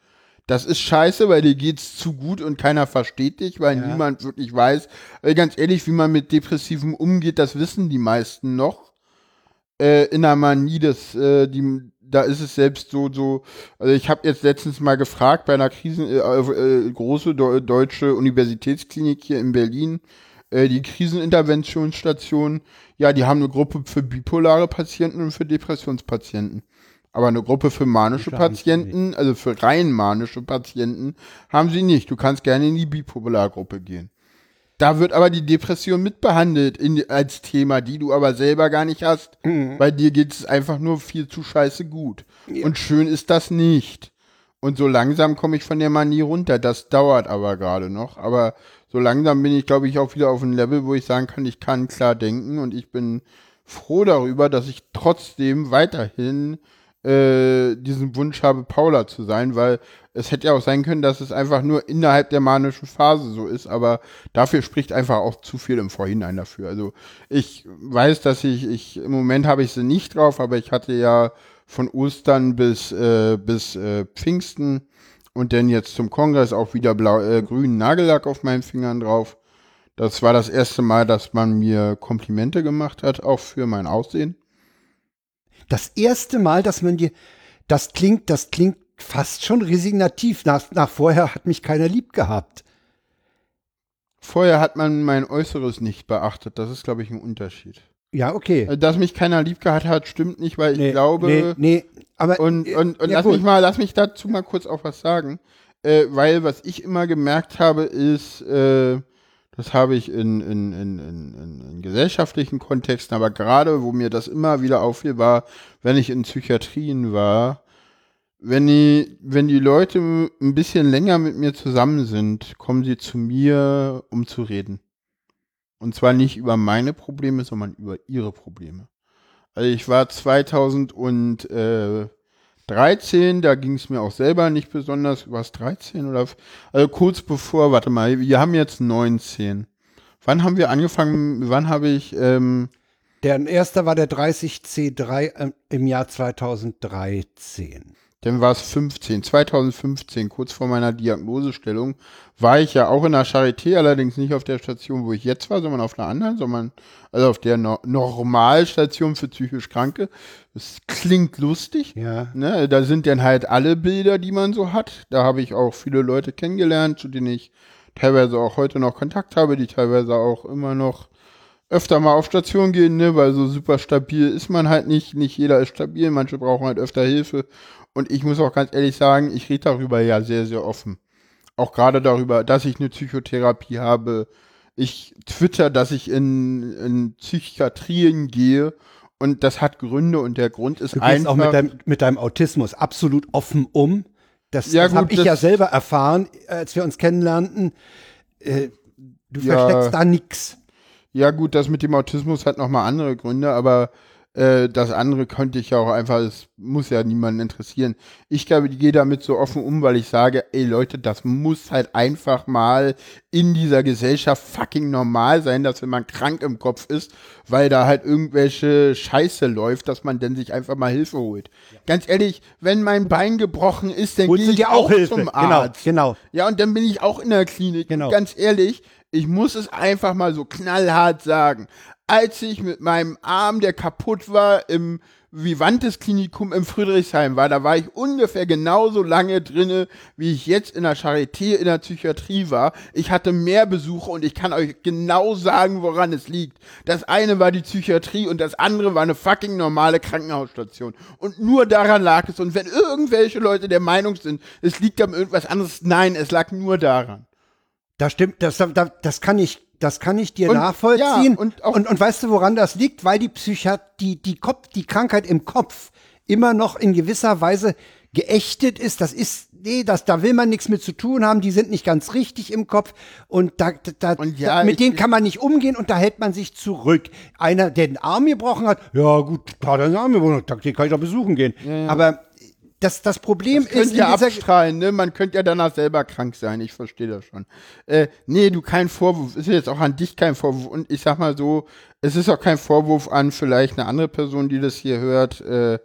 Das ist scheiße, weil dir geht's zu gut und keiner versteht dich, weil Ja. niemand wirklich weiß. Äh, ganz ehrlich, wie man mit Depressiven umgeht, das wissen die meisten noch. Äh, in der Manie, das, äh, die, da ist es selbst so, so. Also ich habe jetzt letztens mal gefragt bei einer Krisen, äh, äh, große deu- deutsche Universitätsklinik hier in Berlin, äh, die Kriseninterventionsstation, ja, die haben eine Gruppe für bipolare Patienten und für Depressionspatienten. Aber eine Gruppe für manische Patienten, also für rein manische Patienten, haben sie nicht. Du kannst gerne in die Bipolargruppe gehen. Da wird aber die Depression mitbehandelt in, als Thema, die du aber selber gar nicht hast. Bei dir geht es einfach nur viel zu scheiße gut. Und schön ist das nicht. Und so langsam komme ich von der Manie runter. Das dauert aber gerade noch. Aber so langsam bin ich, glaube ich, auch wieder auf ein Level, wo ich sagen kann, ich kann klar denken. Und ich bin froh darüber, dass ich trotzdem weiterhin äh, diesen Wunsch habe, Paula zu sein, weil es hätte ja auch sein können, dass es einfach nur innerhalb der manischen Phase so ist, aber dafür spricht einfach auch zu viel im Vorhinein dafür. Also ich weiß, dass ich, ich im Moment habe ich sie nicht drauf, aber ich hatte ja von Ostern bis, äh, bis äh, Pfingsten und dann jetzt zum Kongress auch wieder blau, äh, grünen Nagellack auf meinen Fingern drauf. Das war das erste Mal, dass man mir Komplimente gemacht hat, auch für mein Aussehen. Das erste Mal, dass man dir, das klingt, das klingt fast schon resignativ. Nach, nach vorher hat mich keiner lieb gehabt. Vorher hat man mein Äußeres nicht beachtet. Das ist, glaube ich, ein Unterschied. Ja, okay. Äh, Dass mich keiner lieb gehabt hat, stimmt nicht, weil ich glaube. nee, nee, aber Und, und, und ja, lass gut. mich mal, lass mich dazu mal kurz auch was sagen. Äh, weil was ich immer gemerkt habe, ist, äh, das habe ich in, in, in, in, in, gesellschaftlichen Kontexten, aber gerade, wo mir das immer wieder auffiel, war, wenn ich in Psychiatrien war, wenn die, wenn die Leute ein bisschen länger mit mir zusammen sind, kommen sie zu mir, um zu reden. Und zwar nicht über meine Probleme, sondern über ihre Probleme. Also ich war 2013, da ging es mir auch selber nicht besonders, war es 13 oder, also kurz bevor, warte mal, wir haben jetzt 19. Wann haben wir angefangen, wann habe ich, ähm, der erste war der 30C3 ähm, im Jahr 2013. Dann war es 15, 2015, kurz vor meiner Diagnosestellung, war ich ja auch in der Charité, allerdings nicht auf der Station, wo ich jetzt war, sondern auf einer anderen, sondern also auf der no Normalstation für psychisch Kranke. Das klingt lustig. Ja. Ne? Da sind dann halt alle Bilder, die man so hat. Da habe ich auch viele Leute kennengelernt, zu denen ich teilweise auch heute noch Kontakt habe, die teilweise auch immer noch öfter mal auf Station gehen, ne, weil so super stabil ist man halt nicht. Nicht jeder ist stabil, manche brauchen halt öfter Hilfe. Und ich muss auch ganz ehrlich sagen, ich rede darüber ja sehr, sehr offen. Auch gerade darüber, dass ich eine Psychotherapie habe, ich twitter, dass ich in, in Psychiatrien gehe und das hat Gründe und der Grund ist Du gehst einfach. auch mit deinem, mit deinem Autismus absolut offen um. Das, Ja, das habe ich ja selber erfahren, als wir uns kennenlernten. Äh, du Ja. versteckst da nix. Ja, gut, das mit dem Autismus hat nochmal andere Gründe, aber äh, das andere könnte ich ja auch einfach, es muss ja niemanden interessieren. Ich glaube, ich gehe damit so offen um, weil ich sage, ey Leute, das muss halt einfach mal in dieser Gesellschaft fucking normal sein, dass wenn man krank im Kopf ist, weil da halt irgendwelche Scheiße läuft, dass man dann sich einfach mal Hilfe holt. Ganz ehrlich, wenn mein Bein gebrochen ist, dann gehe ich auch auch Hilfe. zum Genau, Arzt. genau. Ja, und dann bin ich auch in der Klinik. Genau. Und ganz ehrlich, ich muss es einfach mal so knallhart sagen. Als ich mit meinem Arm, der kaputt war, im Vivantes Klinikum im Friedrichshain war, da war ich ungefähr genauso lange drinne, wie ich jetzt in der Charité in der Psychiatrie war. Ich hatte mehr Besuche und ich kann euch genau sagen, woran es liegt. Das eine war die Psychiatrie und das andere war eine fucking normale Krankenhausstation. Und nur daran lag es. Und wenn irgendwelche Leute der Meinung sind, es liegt am irgendwas anderes, nein, es lag nur daran. Das stimmt, das, das, das kann ich, das kann ich dir Und- nachvollziehen. ja, und und, und weißt du, woran das liegt? Weil die Psychiat die, die Kopf, die Krankheit im Kopf immer noch in gewisser Weise geächtet ist. Das ist, nee, das, da will man nichts mit zu tun haben. Die sind nicht ganz richtig im Kopf. Und da, da, Und ja, da mit denen kann man nicht umgehen und da hält man sich zurück. Einer, der den Arm gebrochen hat, ja gut, der hat den Arm gebrochen, den kann ich doch besuchen gehen. Aber das, das Problem Könnt ist, dieser, abstrahlen, ne? Man könnte ja danach selber krank sein, ich verstehe das schon. Äh, nee, du, kein Vorwurf. Ist jetzt auch an dich kein Vorwurf. Und ich sag mal so, es ist auch kein Vorwurf an vielleicht eine andere Person, die das hier hört. Äh,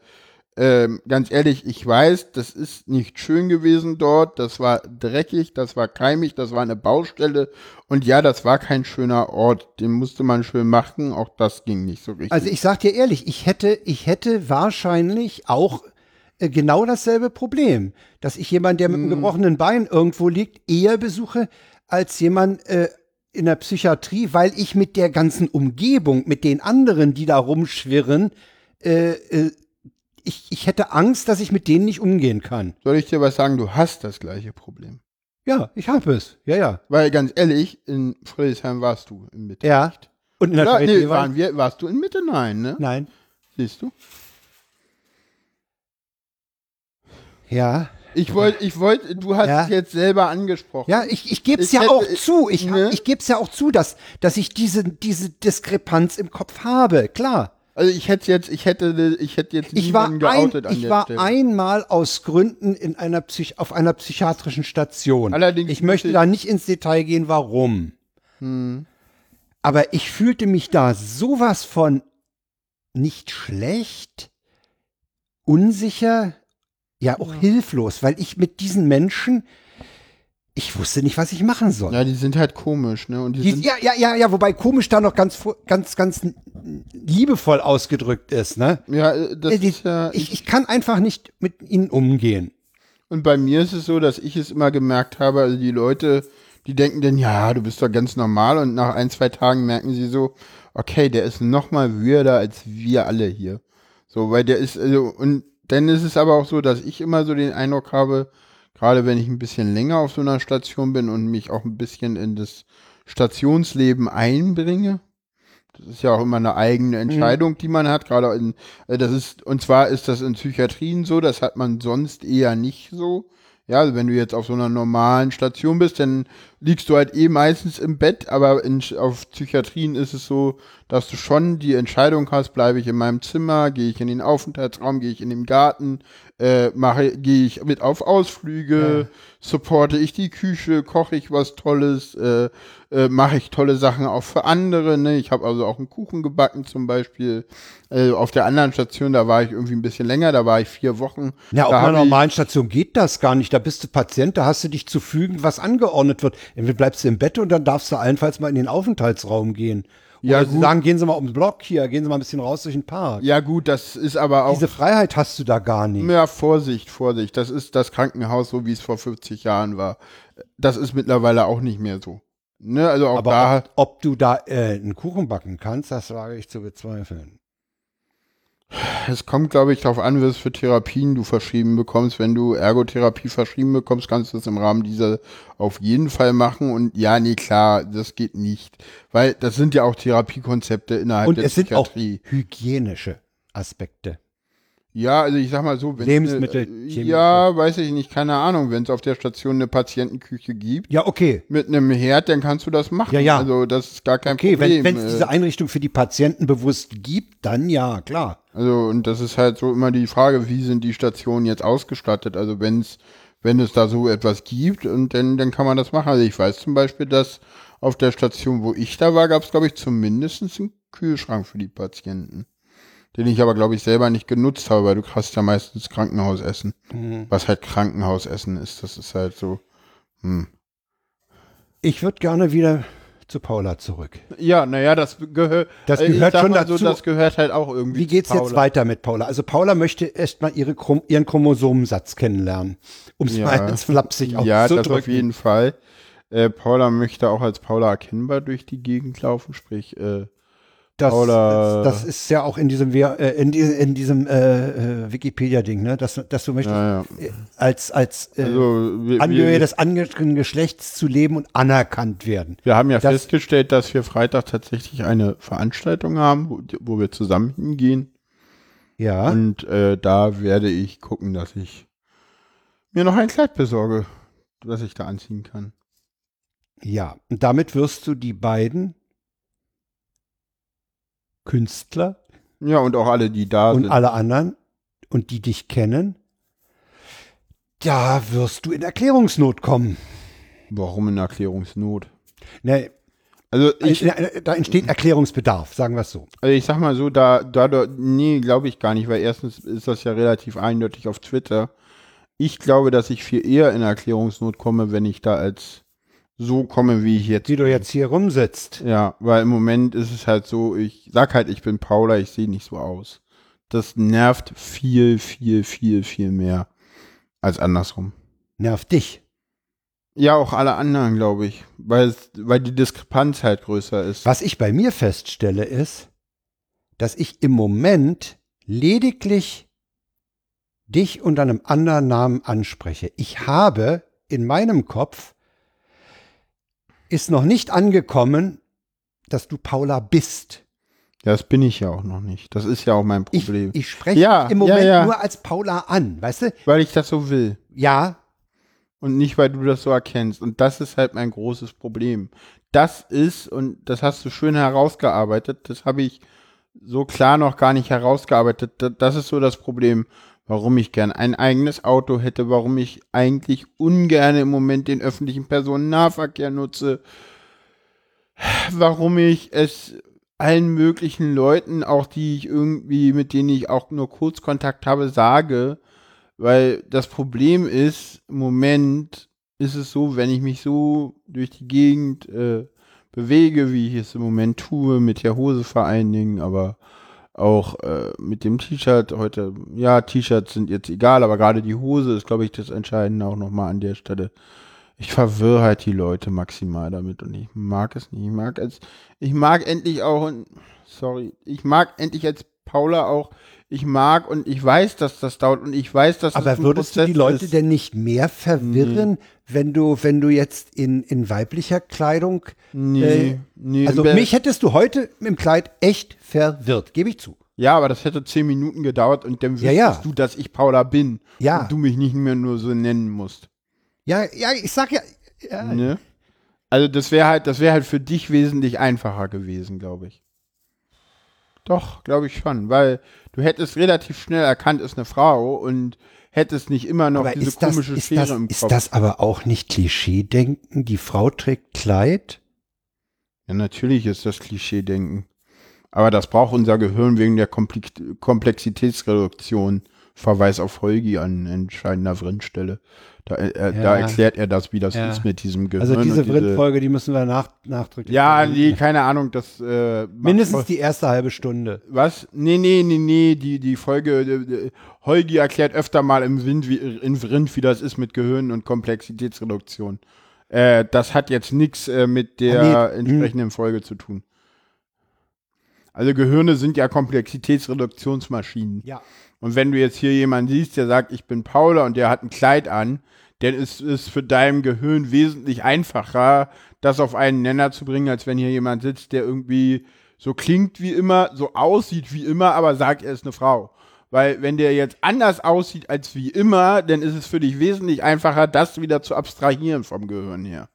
ähm, ganz ehrlich, ich weiß, das ist nicht schön gewesen dort. Das war dreckig, das war keimig, das war eine Baustelle. Und ja, das war kein schöner Ort. Den musste man schön machen. Auch das ging nicht so richtig. Also ich sag dir ehrlich, ich hätte, ich hätte wahrscheinlich auch äh, genau dasselbe Problem, dass ich jemanden, der mit Mhm. einem gebrochenen Bein irgendwo liegt, eher besuche als jemand äh, in der Psychiatrie, weil ich mit der ganzen Umgebung, mit den anderen, die da rumschwirren, äh, äh, ich, ich hätte Angst, dass ich mit denen nicht umgehen kann. Soll ich dir was sagen? Du hast das gleiche Problem. Ja, ich habe es. Ja, ja. Weil ganz ehrlich, in Friedrichshain warst du in Mitte. Ja. Und in der Oder? Nee, war- waren wir, warst du in Mitte? Nein, ne? Nein. Siehst du? Ja. Ich wollte, ich wollte, du hast Ja. es jetzt selber angesprochen. Ja, ich, ich gebe es ja hätte- auch zu. Ich, ne? ich gebe es ja auch zu, dass, dass ich diese, diese Diskrepanz im Kopf habe. Klar. Also ich hätte jetzt, ich hätte, ich hätte jetzt Ich war, niemanden ein, geoutet an ich war Stelle. einmal aus Gründen in einer Psych auf einer psychiatrischen Station. Allerdings ich möchte ich- da nicht ins Detail gehen, warum. Hm. Aber ich fühlte mich da sowas von nicht schlecht, unsicher, ja auch hilflos, weil ich mit diesen Menschen, ich wusste nicht, was ich machen soll. Ja, die sind halt komisch, ne? Und die, Die, sind, ja, ja, ja, ja, wobei komisch da noch ganz, ganz, ganz liebevoll ausgedrückt ist, ne? ja, äh, das Äh, die, ist ja, ich, ich kann einfach nicht mit ihnen umgehen. Und bei mir ist es so, dass ich es immer gemerkt habe, also die Leute, die denken dann, ja, du bist doch ganz normal und nach ein, zwei Tagen merken sie so, okay, der ist noch mal weirder als wir alle hier. So, weil der ist, also, und ist es aber auch so, dass ich immer so den Eindruck habe, gerade wenn ich ein bisschen länger auf so einer Station bin und mich auch ein bisschen in das Stationsleben einbringe, das ist ja auch immer eine eigene Entscheidung, die man hat. Gerade in, äh, das ist, und zwar ist das in Psychiatrien so, das hat man sonst eher nicht so. Ja, also wenn du jetzt auf so einer normalen Station bist, dann liegst du halt eh meistens im Bett, aber in, auf Psychiatrien ist es so, dass du schon die Entscheidung hast, bleibe ich in meinem Zimmer, gehe ich in den Aufenthaltsraum, gehe ich in den Garten, äh, mache, gehe ich mit auf Ausflüge, supporte ich die Küche, koche ich was Tolles, äh, äh, mache ich tolle Sachen auch für andere. Ne? Ich habe also auch einen Kuchen gebacken zum Beispiel. Äh, auf der anderen Station, da war ich irgendwie ein bisschen länger, da war ich vier Wochen. Ja, auf einer normalen Station geht das gar nicht. Da bist du Patient, da hast du dich zu fügen, was angeordnet wird. Entweder bleibst du im Bett und dann darfst du allenfalls mal in den Aufenthaltsraum gehen. Oder Ja, sie sagen, gehen Sie mal ums Block hier, gehen Sie mal ein bisschen raus durch den Park. Ja gut, das ist aber auch Diese Freiheit hast du da gar nicht. Ja, Vorsicht, Vorsicht. Das ist das Krankenhaus, so wie es vor 50 Jahren war. Das ist mittlerweile auch nicht mehr so. Ne, also auch Aber da. ob, ob du da äh, einen Kuchen backen kannst, das wage ich zu bezweifeln. Es kommt, glaube ich, darauf an, was für Therapien du verschrieben bekommst. Wenn du Ergotherapie verschrieben bekommst, kannst du das im Rahmen dieser auf jeden Fall machen. Und ja, nee, klar, das geht nicht. Weil das sind ja auch Therapiekonzepte innerhalb Und der es sind auch Psychiatrie. hygienische Aspekte. Ja, also ich sag mal so, wenn Lebensmittel, Eine, chemische. ja, weiß ich nicht, keine Ahnung. Wenn es auf der Station eine Patientenküche gibt Ja, okay. mit einem Herd, dann kannst du das machen. Ja, ja. Also das ist gar kein Okay, Problem. wenn es Äh, diese Einrichtung für die Patienten bewusst gibt, dann ja, klar. Also, und das ist halt so immer die Frage, wie sind die Stationen jetzt ausgestattet? Also, wenn's, wenn es da so etwas gibt, und dann, dann kann man das machen. Also, ich weiß zum Beispiel, dass auf der Station, wo ich da war, gab es, glaube ich, zumindest einen Kühlschrank für die Patienten. Den ich aber, glaube ich, selber nicht genutzt habe, weil du hast ja meistens Krankenhausessen. Was halt Krankenhausessen ist, das ist halt so. Hm. Ich würde gerne wieder zu Paula zurück. Ja, naja, das gehört. Das äh, gehört schon dazu. So, das gehört halt auch irgendwie. Wie geht's jetzt weiter mit Paula? Also Paula möchte erstmal ihre ihren Chromosomensatz kennenlernen, um es Ja. mal ins flapsig Ja, das auszudrücken. auf jeden Fall. Äh, Paula möchte auch als Paula erkennbar durch die Gegend laufen, sprich, äh, Das, Paula- das ist ja auch in diesem, äh, in, die, in diesem äh, äh, Wikipedia-Ding, ne? dass, dass du möchtest, ja, ja. äh, als, als äh, Also, wir, Angehörige wir, des anderen Geschlechts zu leben und anerkannt werden. wir haben ja das- festgestellt, dass wir Freitag tatsächlich eine Veranstaltung haben, wo, wo wir zusammen hingehen. Ja. Und äh, da werde ich gucken, dass ich mir noch ein Kleid besorge, das ich da anziehen kann. Ja, und damit wirst du die beiden Künstler Ja, und auch alle, die da und sind. alle anderen und die dich kennen, da wirst du in Erklärungsnot kommen. Warum in Erklärungsnot? Ne, Also ich, äh, da entsteht Erklärungsbedarf, sagen wir es so. Also ich sag mal so, da, da, da nee, glaube ich gar nicht, weil erstens ist das ja relativ eindeutig auf Twitter. Ich glaube, dass ich viel eher in Erklärungsnot komme, wenn ich da als so komme, wie ich jetzt. Wie du jetzt hier rumsitzt. Ja, weil im Moment ist es halt so, ich sag halt, ich bin Paula, ich sehe nicht so aus. Das nervt viel, viel, viel, viel mehr als andersrum. Nervt dich. Ja, auch alle anderen, glaube ich, weil, es, weil die Diskrepanz halt größer ist. Was ich bei mir feststelle, ist, dass ich im Moment lediglich dich unter einem anderen Namen anspreche. Ich habe in meinem Kopf ist noch nicht angekommen, dass du Paula bist. Ja, das bin ich ja auch noch nicht. Das ist ja auch mein Ich, Problem. ich spreche Ja, im ja, Moment ja. nur als Paula an, weißt du? weil ich das so will. Ja, Und nicht, weil du das so erkennst. Und das ist halt mein großes Problem. Das ist, und das hast du schön herausgearbeitet, das habe ich so klar noch gar nicht herausgearbeitet. Da- Das ist so das Problem, warum ich gern ein eigenes Auto hätte, warum ich eigentlich ungern im Moment den öffentlichen Personennahverkehr nutze, warum ich es allen möglichen Leuten, auch die ich irgendwie, mit denen ich auch nur Kurzkontakt habe, sage, weil das Problem ist, im Moment ist es so, wenn ich mich so durch die Gegend äh, bewege, wie ich es im Moment tue, mit der Hose vor allen Dingen, aber auch äh, mit dem T-Shirt heute, ja, T-Shirts sind jetzt egal, aber gerade die Hose ist, glaube ich, das Entscheidende auch nochmal an der Stelle. Ich verwirre halt die Leute maximal damit und ich mag es nicht. Ich mag es, ich mag endlich auch, sorry, ich mag endlich als Paula auch, ich mag und ich weiß, dass das dauert und ich weiß, dass aber das würdest du Prozess die Leute ist. denn nicht mehr verwirren, wenn du, wenn du jetzt in, in weiblicher Kleidung Nee, Äh, nee. Also mich hättest du heute im Kleid echt verwirrt, gebe ich zu. Ja, aber das hätte zehn Minuten gedauert und dann Ja, wüsstest ja. du, dass ich Paula bin. Ja. Und du mich nicht mehr nur so nennen musst. Ja, ja, ich sag ja. ja. Ne? Also das wäre halt, das wäre halt für dich wesentlich einfacher gewesen, glaube ich. Doch, glaube ich schon, weil du hättest relativ schnell erkannt, ist eine Frau und hättest nicht immer noch Aber diese ist das, komische ist, Schere das, im ist Kopf. das aber auch nicht Klischee-Denken? Die Frau trägt Kleid? Ja, natürlich ist das Klischee-Denken. Aber das braucht unser Gehirn wegen der Komplexitätsreduktion. Verweis auf Holgi an entscheidender Vrindstelle. Da, äh, da Ja. erklärt er das, wie das Ja. ist mit diesem Gehirn. Also diese Vrindfolge, die müssen wir nach, nachdrücklich. Ja, nee, keine Ahnung, das äh, Mindestens die erste halbe Stunde. Was? Nee, nee, nee, nee, die, die Folge, äh, äh, Holgi erklärt öfter mal im Wind, wie, in Rind, wie das ist mit Gehirn und Komplexitätsreduktion. Äh, das hat jetzt nichts äh, mit der Ah, nee, entsprechenden Folge zu tun. Also Gehirne sind ja Komplexitätsreduktionsmaschinen. Ja. Und wenn du jetzt hier jemanden siehst, der sagt, ich bin Paula und der hat ein Kleid an, ist es für dein Gehirn wesentlich einfacher, das auf einen Nenner zu bringen, als wenn hier jemand sitzt, der irgendwie so klingt wie immer, so aussieht wie immer, aber sagt, er ist eine Frau. Weil wenn der jetzt anders aussieht als wie immer, dann ist es für dich wesentlich einfacher, das wieder zu abstrahieren vom Gehirn her.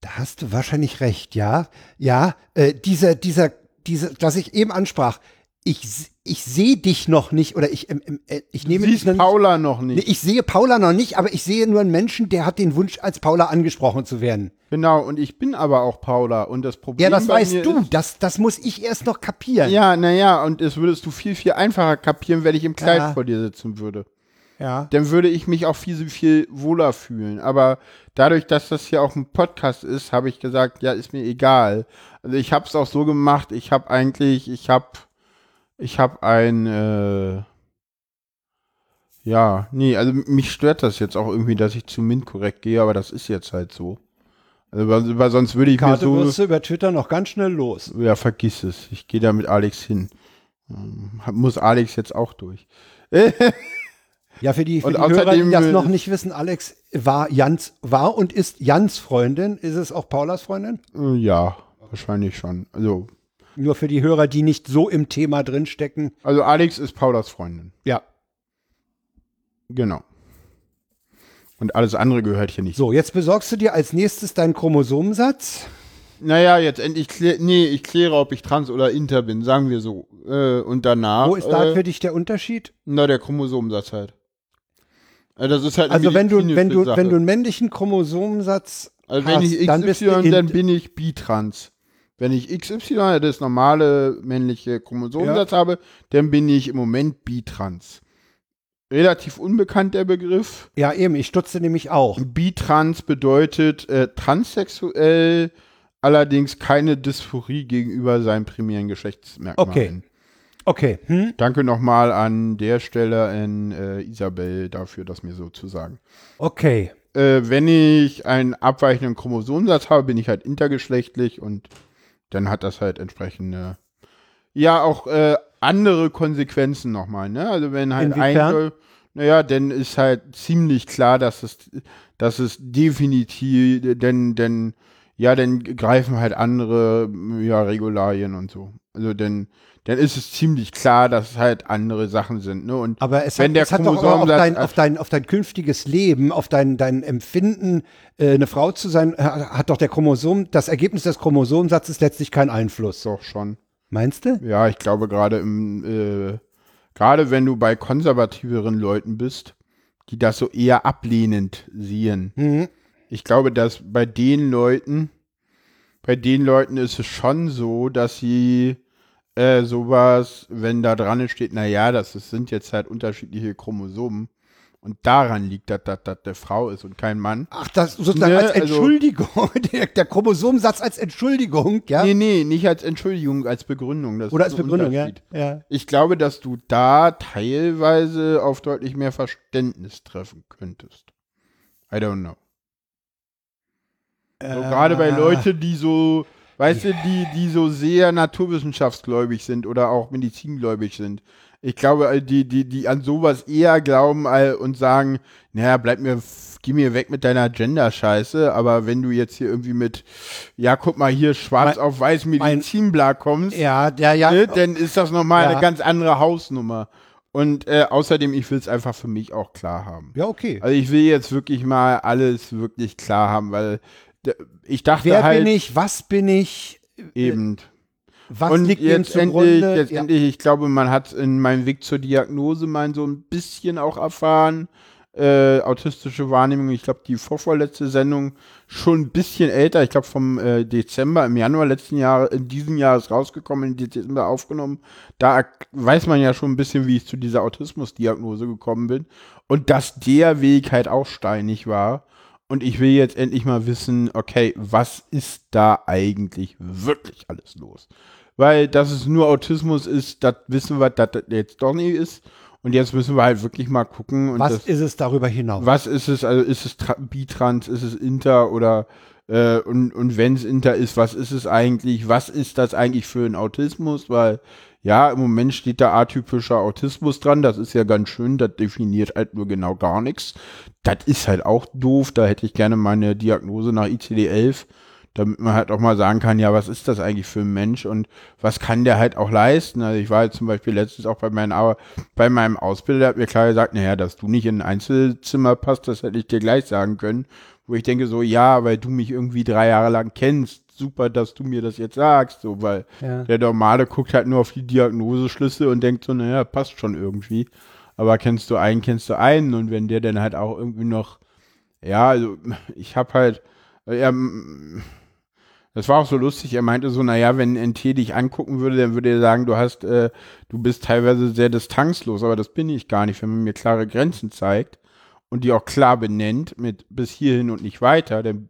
Da hast du wahrscheinlich recht, ja. Ja, äh, dieser, dieser, dieser, was ich eben ansprach, ich, ich sehe dich noch nicht oder ich, ähm, ähm, äh, ich nehme siehst dich noch Paula noch Nee, nicht. ich sehe Paula noch nicht, aber ich sehe nur einen Menschen, der hat den Wunsch, als Paula angesprochen zu werden. Genau, und ich bin aber auch Paula. Und das Problem Ja, das weißt du. Ist, Das, das muss ich erst noch kapieren. ja, naja, und das würdest du viel, viel einfacher kapieren, wenn ich im Kleid Ja. vor dir sitzen würde. ja. dann würde ich mich auch viel, viel wohler fühlen. Aber dadurch, dass das hier auch ein Podcast ist, habe ich gesagt, ja, ist mir egal. Also ich habe es auch so gemacht, ich habe eigentlich, ich habe, ich habe ein, äh, ja, nee, also mich stört das jetzt auch irgendwie, dass ich zu Mint korrekt gehe, aber das ist jetzt halt so. Also, weil, weil sonst würde ich mir Karte so, wirst du über Twitter noch ganz schnell los. ja, vergiss es. Ich gehe da mit Alex hin. Ähm, muss Alex jetzt auch durch. <laughs> Ja, für die, für Und die Hörer, außerdem die das will- noch nicht wissen, Alex war Jans, war und ist Jans Freundin. Ist es auch Paulas Freundin? Äh, Ja, wahrscheinlich schon. Also, Nur für die Hörer, die nicht so im Thema drinstecken. Also Alex ist Paulas Freundin. Ja. Genau. Und alles andere gehört hier nicht. So, jetzt besorgst du dir als nächstes deinen Chromosomensatz. Naja, jetzt endlich klär, nee, ich kläre, ob ich trans oder inter bin, sagen wir so. Äh, und danach. Wo ist da äh, für dich der Unterschied? Na, der Chromosomensatz halt. Äh, das ist halt Also wenn du, wenn du, Sache. wenn du einen männlichen Chromosomensatz Also hast, wenn ich dann bist XY, du in, dann bin ich bitrans. Wenn ich XY, das normale männliche Chromosomensatz habe, dann bin ich im Moment bitrans. Relativ unbekannt der Begriff. Ja, eben, ich stutze nämlich auch. Bitrans bedeutet äh, transsexuell, allerdings keine Dysphorie gegenüber seinen primären Geschlechtsmerkmalen. Okay. Okay. Hm? Danke nochmal an der Stelle an äh, Isabel dafür, das mir so zu sagen. Okay. Äh, wenn ich einen abweichenden Chromosomensatz habe, bin ich halt intergeschlechtlich und dann hat das halt entsprechende, ja, auch äh, andere Konsequenzen nochmal, ne? Also wenn halt Inwiefern? ein, naja, dann ist halt ziemlich klar, dass es, dass es definitiv, denn, denn, ja, dann greifen halt andere, ja, Regularien und so. Also dann, dann ist es ziemlich klar, dass es halt andere Sachen sind, ne? Und Aber es Wenn hat, der es hat doch auf dein, auf, dein, auf dein künftiges Leben, auf dein, dein Empfinden, äh, eine Frau zu sein, äh, hat doch der Chromosom, das Ergebnis des Chromosomsatzes letztlich keinen Einfluss. doch schon. Meinst du? Ja, ich glaube gerade im, äh, gerade wenn du bei konservativeren Leuten bist, die das so eher ablehnend sehen. Mhm. Ich glaube, dass bei den Leuten, bei den Leuten ist es schon so, dass sie äh, sowas, wenn da dran steht, naja, das ist, sind jetzt halt unterschiedliche Chromosomen und daran liegt, dass das der Frau ist und kein Mann. Ach, das sozusagen Ne, als also- Entschuldigung, <laughs> der, der Chromosomsatz als Entschuldigung, ja? Nee, nee, nicht als Entschuldigung, als Begründung. Das Oder als Begründung, ja? Ja. Ich glaube, dass du da teilweise auf deutlich mehr Verständnis treffen könntest. I don't know. So, gerade bei Äh, Leuten, die so, weißt du, die, die so sehr naturwissenschaftsgläubig sind oder auch medizingläubig sind. Ich glaube, äh, die, die, die an sowas eher glauben und sagen, naja, bleib mir, geh mir weg mit deiner Gender-Scheiße, aber wenn du jetzt hier irgendwie mit, ja, guck mal hier, schwarz Mein- auf weiß Medizinbla kommst, Ja, der, ja. ne, dann ist das nochmal Ja. eine ganz andere Hausnummer. Und äh, außerdem, ich will es einfach für mich auch klar haben. Ja, okay. Also ich will jetzt wirklich mal alles wirklich klar haben, weil ich dachte Wer halt bin ich? Was bin ich? eben. Was und liegt jetzt endlich, jetzt ja. endlich, ich glaube, man hat in meinem Weg zur Diagnose mal so ein bisschen auch erfahren. Äh, autistische Wahrnehmung, ich glaube, die vorvorletzte Sendung schon ein bisschen älter, ich glaube vom äh, Dezember, im Januar letzten Jahres, in diesem Jahr ist rausgekommen, im Dezember aufgenommen. Da weiß man ja schon ein bisschen, wie ich zu dieser Autismusdiagnose gekommen bin. Und dass der Weg halt auch steinig war. Und ich will jetzt endlich mal wissen, okay, was ist da eigentlich wirklich alles los? Weil, dass es nur Autismus ist, das wissen wir, dass das jetzt doch nicht ist. Und jetzt müssen wir halt wirklich mal gucken. Und Was das, ist es darüber hinaus? was ist es? Also ist es Tra- Bitrans, ist es Inter oder äh, und, und wenn es Inter ist, was ist es eigentlich? Was ist das eigentlich für ein Autismus? Weil ja, im Moment steht da atypischer Autismus dran. Das ist ja ganz schön. Das definiert halt nur genau gar nichts. Das ist halt auch doof. Da hätte ich gerne meine Diagnose nach ICD-11, damit man halt auch mal sagen kann, ja, was ist das eigentlich für ein Mensch und was kann der halt auch leisten? Also ich war jetzt zum Beispiel letztens auch bei meinem, aber bei meinem Ausbilder, der hat mir klar gesagt, naja, dass du nicht in ein Einzelzimmer passt, das hätte ich dir gleich sagen können. Wo ich denke so, ja, weil du mich irgendwie drei Jahre lang kennst, super, dass du mir das jetzt sagst, so, weil Ja. der Normale guckt halt nur auf die Diagnoseschlüsse und denkt so, naja, passt schon irgendwie. Aber kennst du einen, kennst du einen und wenn der dann halt auch irgendwie noch, ja, also ich hab halt, äh, er, das war auch so lustig, er meinte so, naja, wenn NT dich angucken würde, dann würde er sagen, du hast, äh, du bist teilweise sehr distanzlos, aber das bin ich gar nicht, wenn man mir klare Grenzen zeigt und die auch klar benennt mit bis hierhin und nicht weiter, dann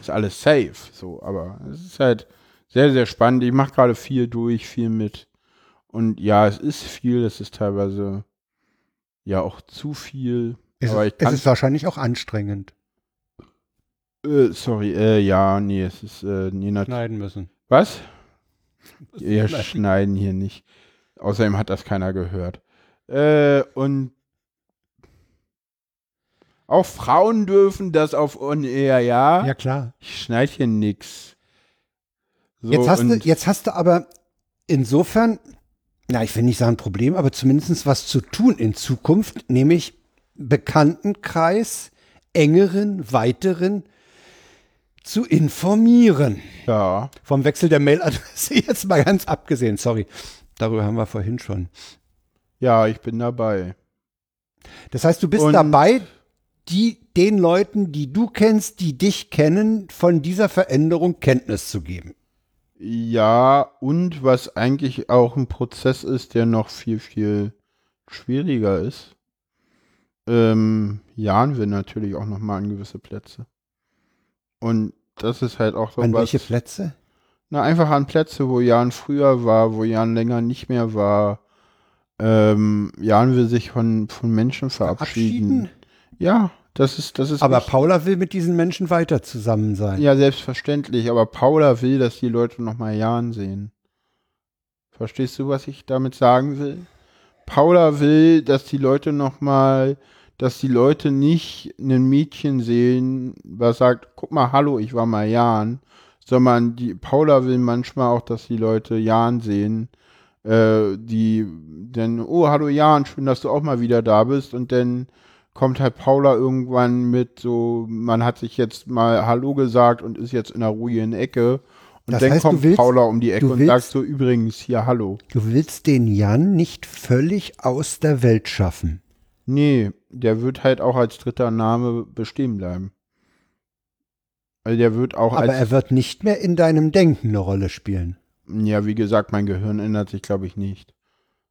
ist alles safe, so, aber es ist halt sehr, sehr spannend. Ich mache gerade viel durch, viel mit und ja, es ist viel, es ist teilweise ja auch zu viel, Es, aber ist, ich es ist wahrscheinlich auch anstrengend. äh, sorry, äh, ja, nee, es ist, äh, nee, Schneiden müssen. Was? Wir Schneiden. schneiden hier nicht. Außerdem hat das keiner gehört. Äh, und auch Frauen dürfen das auf On Air, ja? Ja, klar. Ich schneide hier nix. So, jetzt, hast du, jetzt hast du aber insofern, na, ich will nicht sagen Problem, aber zumindest was zu tun in Zukunft, nämlich Bekanntenkreis, engeren, weiteren zu informieren. Ja. Vom Wechsel der Mailadresse <laughs> jetzt mal ganz abgesehen, sorry. Darüber haben wir vorhin schon. Ja, ich bin dabei. Das heißt, du bist Und- dabei, die, den Leuten, die du kennst, die dich kennen, von dieser Veränderung Kenntnis zu geben. Ja, und was eigentlich auch ein Prozess ist, der noch viel, viel schwieriger ist, ähm, jagen wir natürlich auch nochmal an gewisse Plätze. Und das ist halt auch so An was. welche Plätze? Na, einfach an Plätze, wo Jan früher war, wo Jan länger nicht mehr war. Ähm, Jan will sich von, von Menschen verabschieden. Ja, das ist, das ist. Aber. Paula will mit diesen Menschen weiter zusammen sein. Ja, selbstverständlich. Aber Paula will, dass die Leute nochmal Jan sehen. Verstehst du, was ich damit sagen will? Paula will, dass die Leute nochmal, dass die Leute nicht ein Mädchen sehen, was sagt, guck mal, hallo, ich war mal Jan, sondern die Paula will manchmal auch, dass die Leute Jan sehen, äh, die dann, oh, hallo Jan, schön, dass du auch mal wieder da bist und dann kommt halt Paula irgendwann mit so, man hat sich jetzt mal Hallo gesagt und ist jetzt in einer ruhigen Ecke. Und Das dann heißt, kommt willst- Paula um die Ecke und willst- sagt so, übrigens, hier Hallo. Du willst den Jan nicht völlig aus der Welt schaffen. Nee, der wird halt auch als dritter Name bestehen bleiben. Also der wird auch Aber er wird nicht mehr in deinem Denken eine Rolle spielen. ja, wie gesagt, mein Gehirn ändert sich, glaube ich, nicht.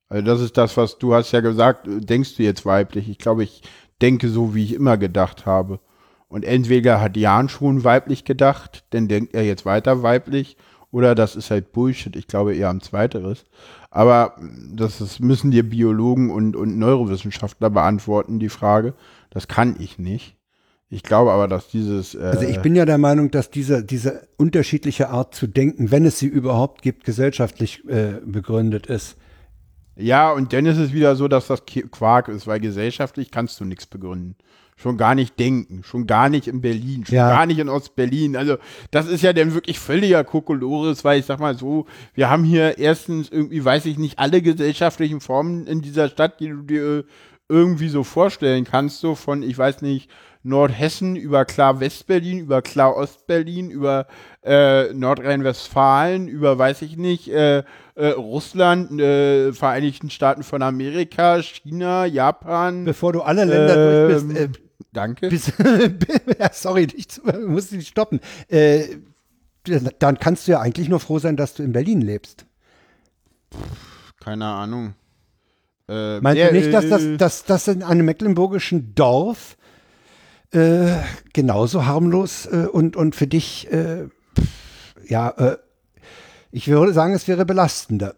Also das ist das, was du hast ja gesagt, denkst du jetzt weiblich? Ich glaube, ich denke so, wie ich immer gedacht habe. Und entweder hat Jan schon weiblich gedacht, dann denkt er jetzt weiter weiblich, oder das ist halt Bullshit. Ich glaube eher am Zweiteres. Aber das ist, müssen dir Biologen und, und Neurowissenschaftler beantworten, die Frage. Das kann ich nicht. Ich glaube aber, dass dieses. Äh, Also ich bin ja der Meinung, dass diese, diese unterschiedliche Art zu denken, wenn es sie überhaupt gibt, gesellschaftlich äh, begründet ist. Ja, und dann ist es wieder so, dass das Quark ist, weil gesellschaftlich kannst du nichts begründen. Schon gar nicht denken, schon gar nicht in Berlin, schon Ja. gar nicht in Ostberlin. Also das ist ja dann wirklich völliger Kokolores, weil ich sag mal so, wir haben hier erstens irgendwie, weiß ich nicht, alle gesellschaftlichen Formen in dieser Stadt, die du dir irgendwie so vorstellen kannst, so von, ich weiß nicht, Nordhessen über klar Westberlin, über klar Ostberlin, über äh, Nordrhein-Westfalen, über weiß ich nicht, äh, äh, Russland, äh, Vereinigten Staaten von Amerika, China, Japan. Bevor du alle Länder durch ähm, bist, äh, Danke. bis, <laughs> ja, sorry, ich <laughs> muss dich stoppen. Äh, dann kannst du ja eigentlich nur froh sein, dass du in Berlin lebst. Keine Ahnung. Äh, Meinst du nicht, dass das, dass, dass in einem mecklenburgischen Dorf äh, genauso harmlos äh, und, und für dich, äh, ja, äh, ich würde sagen, es wäre belastender.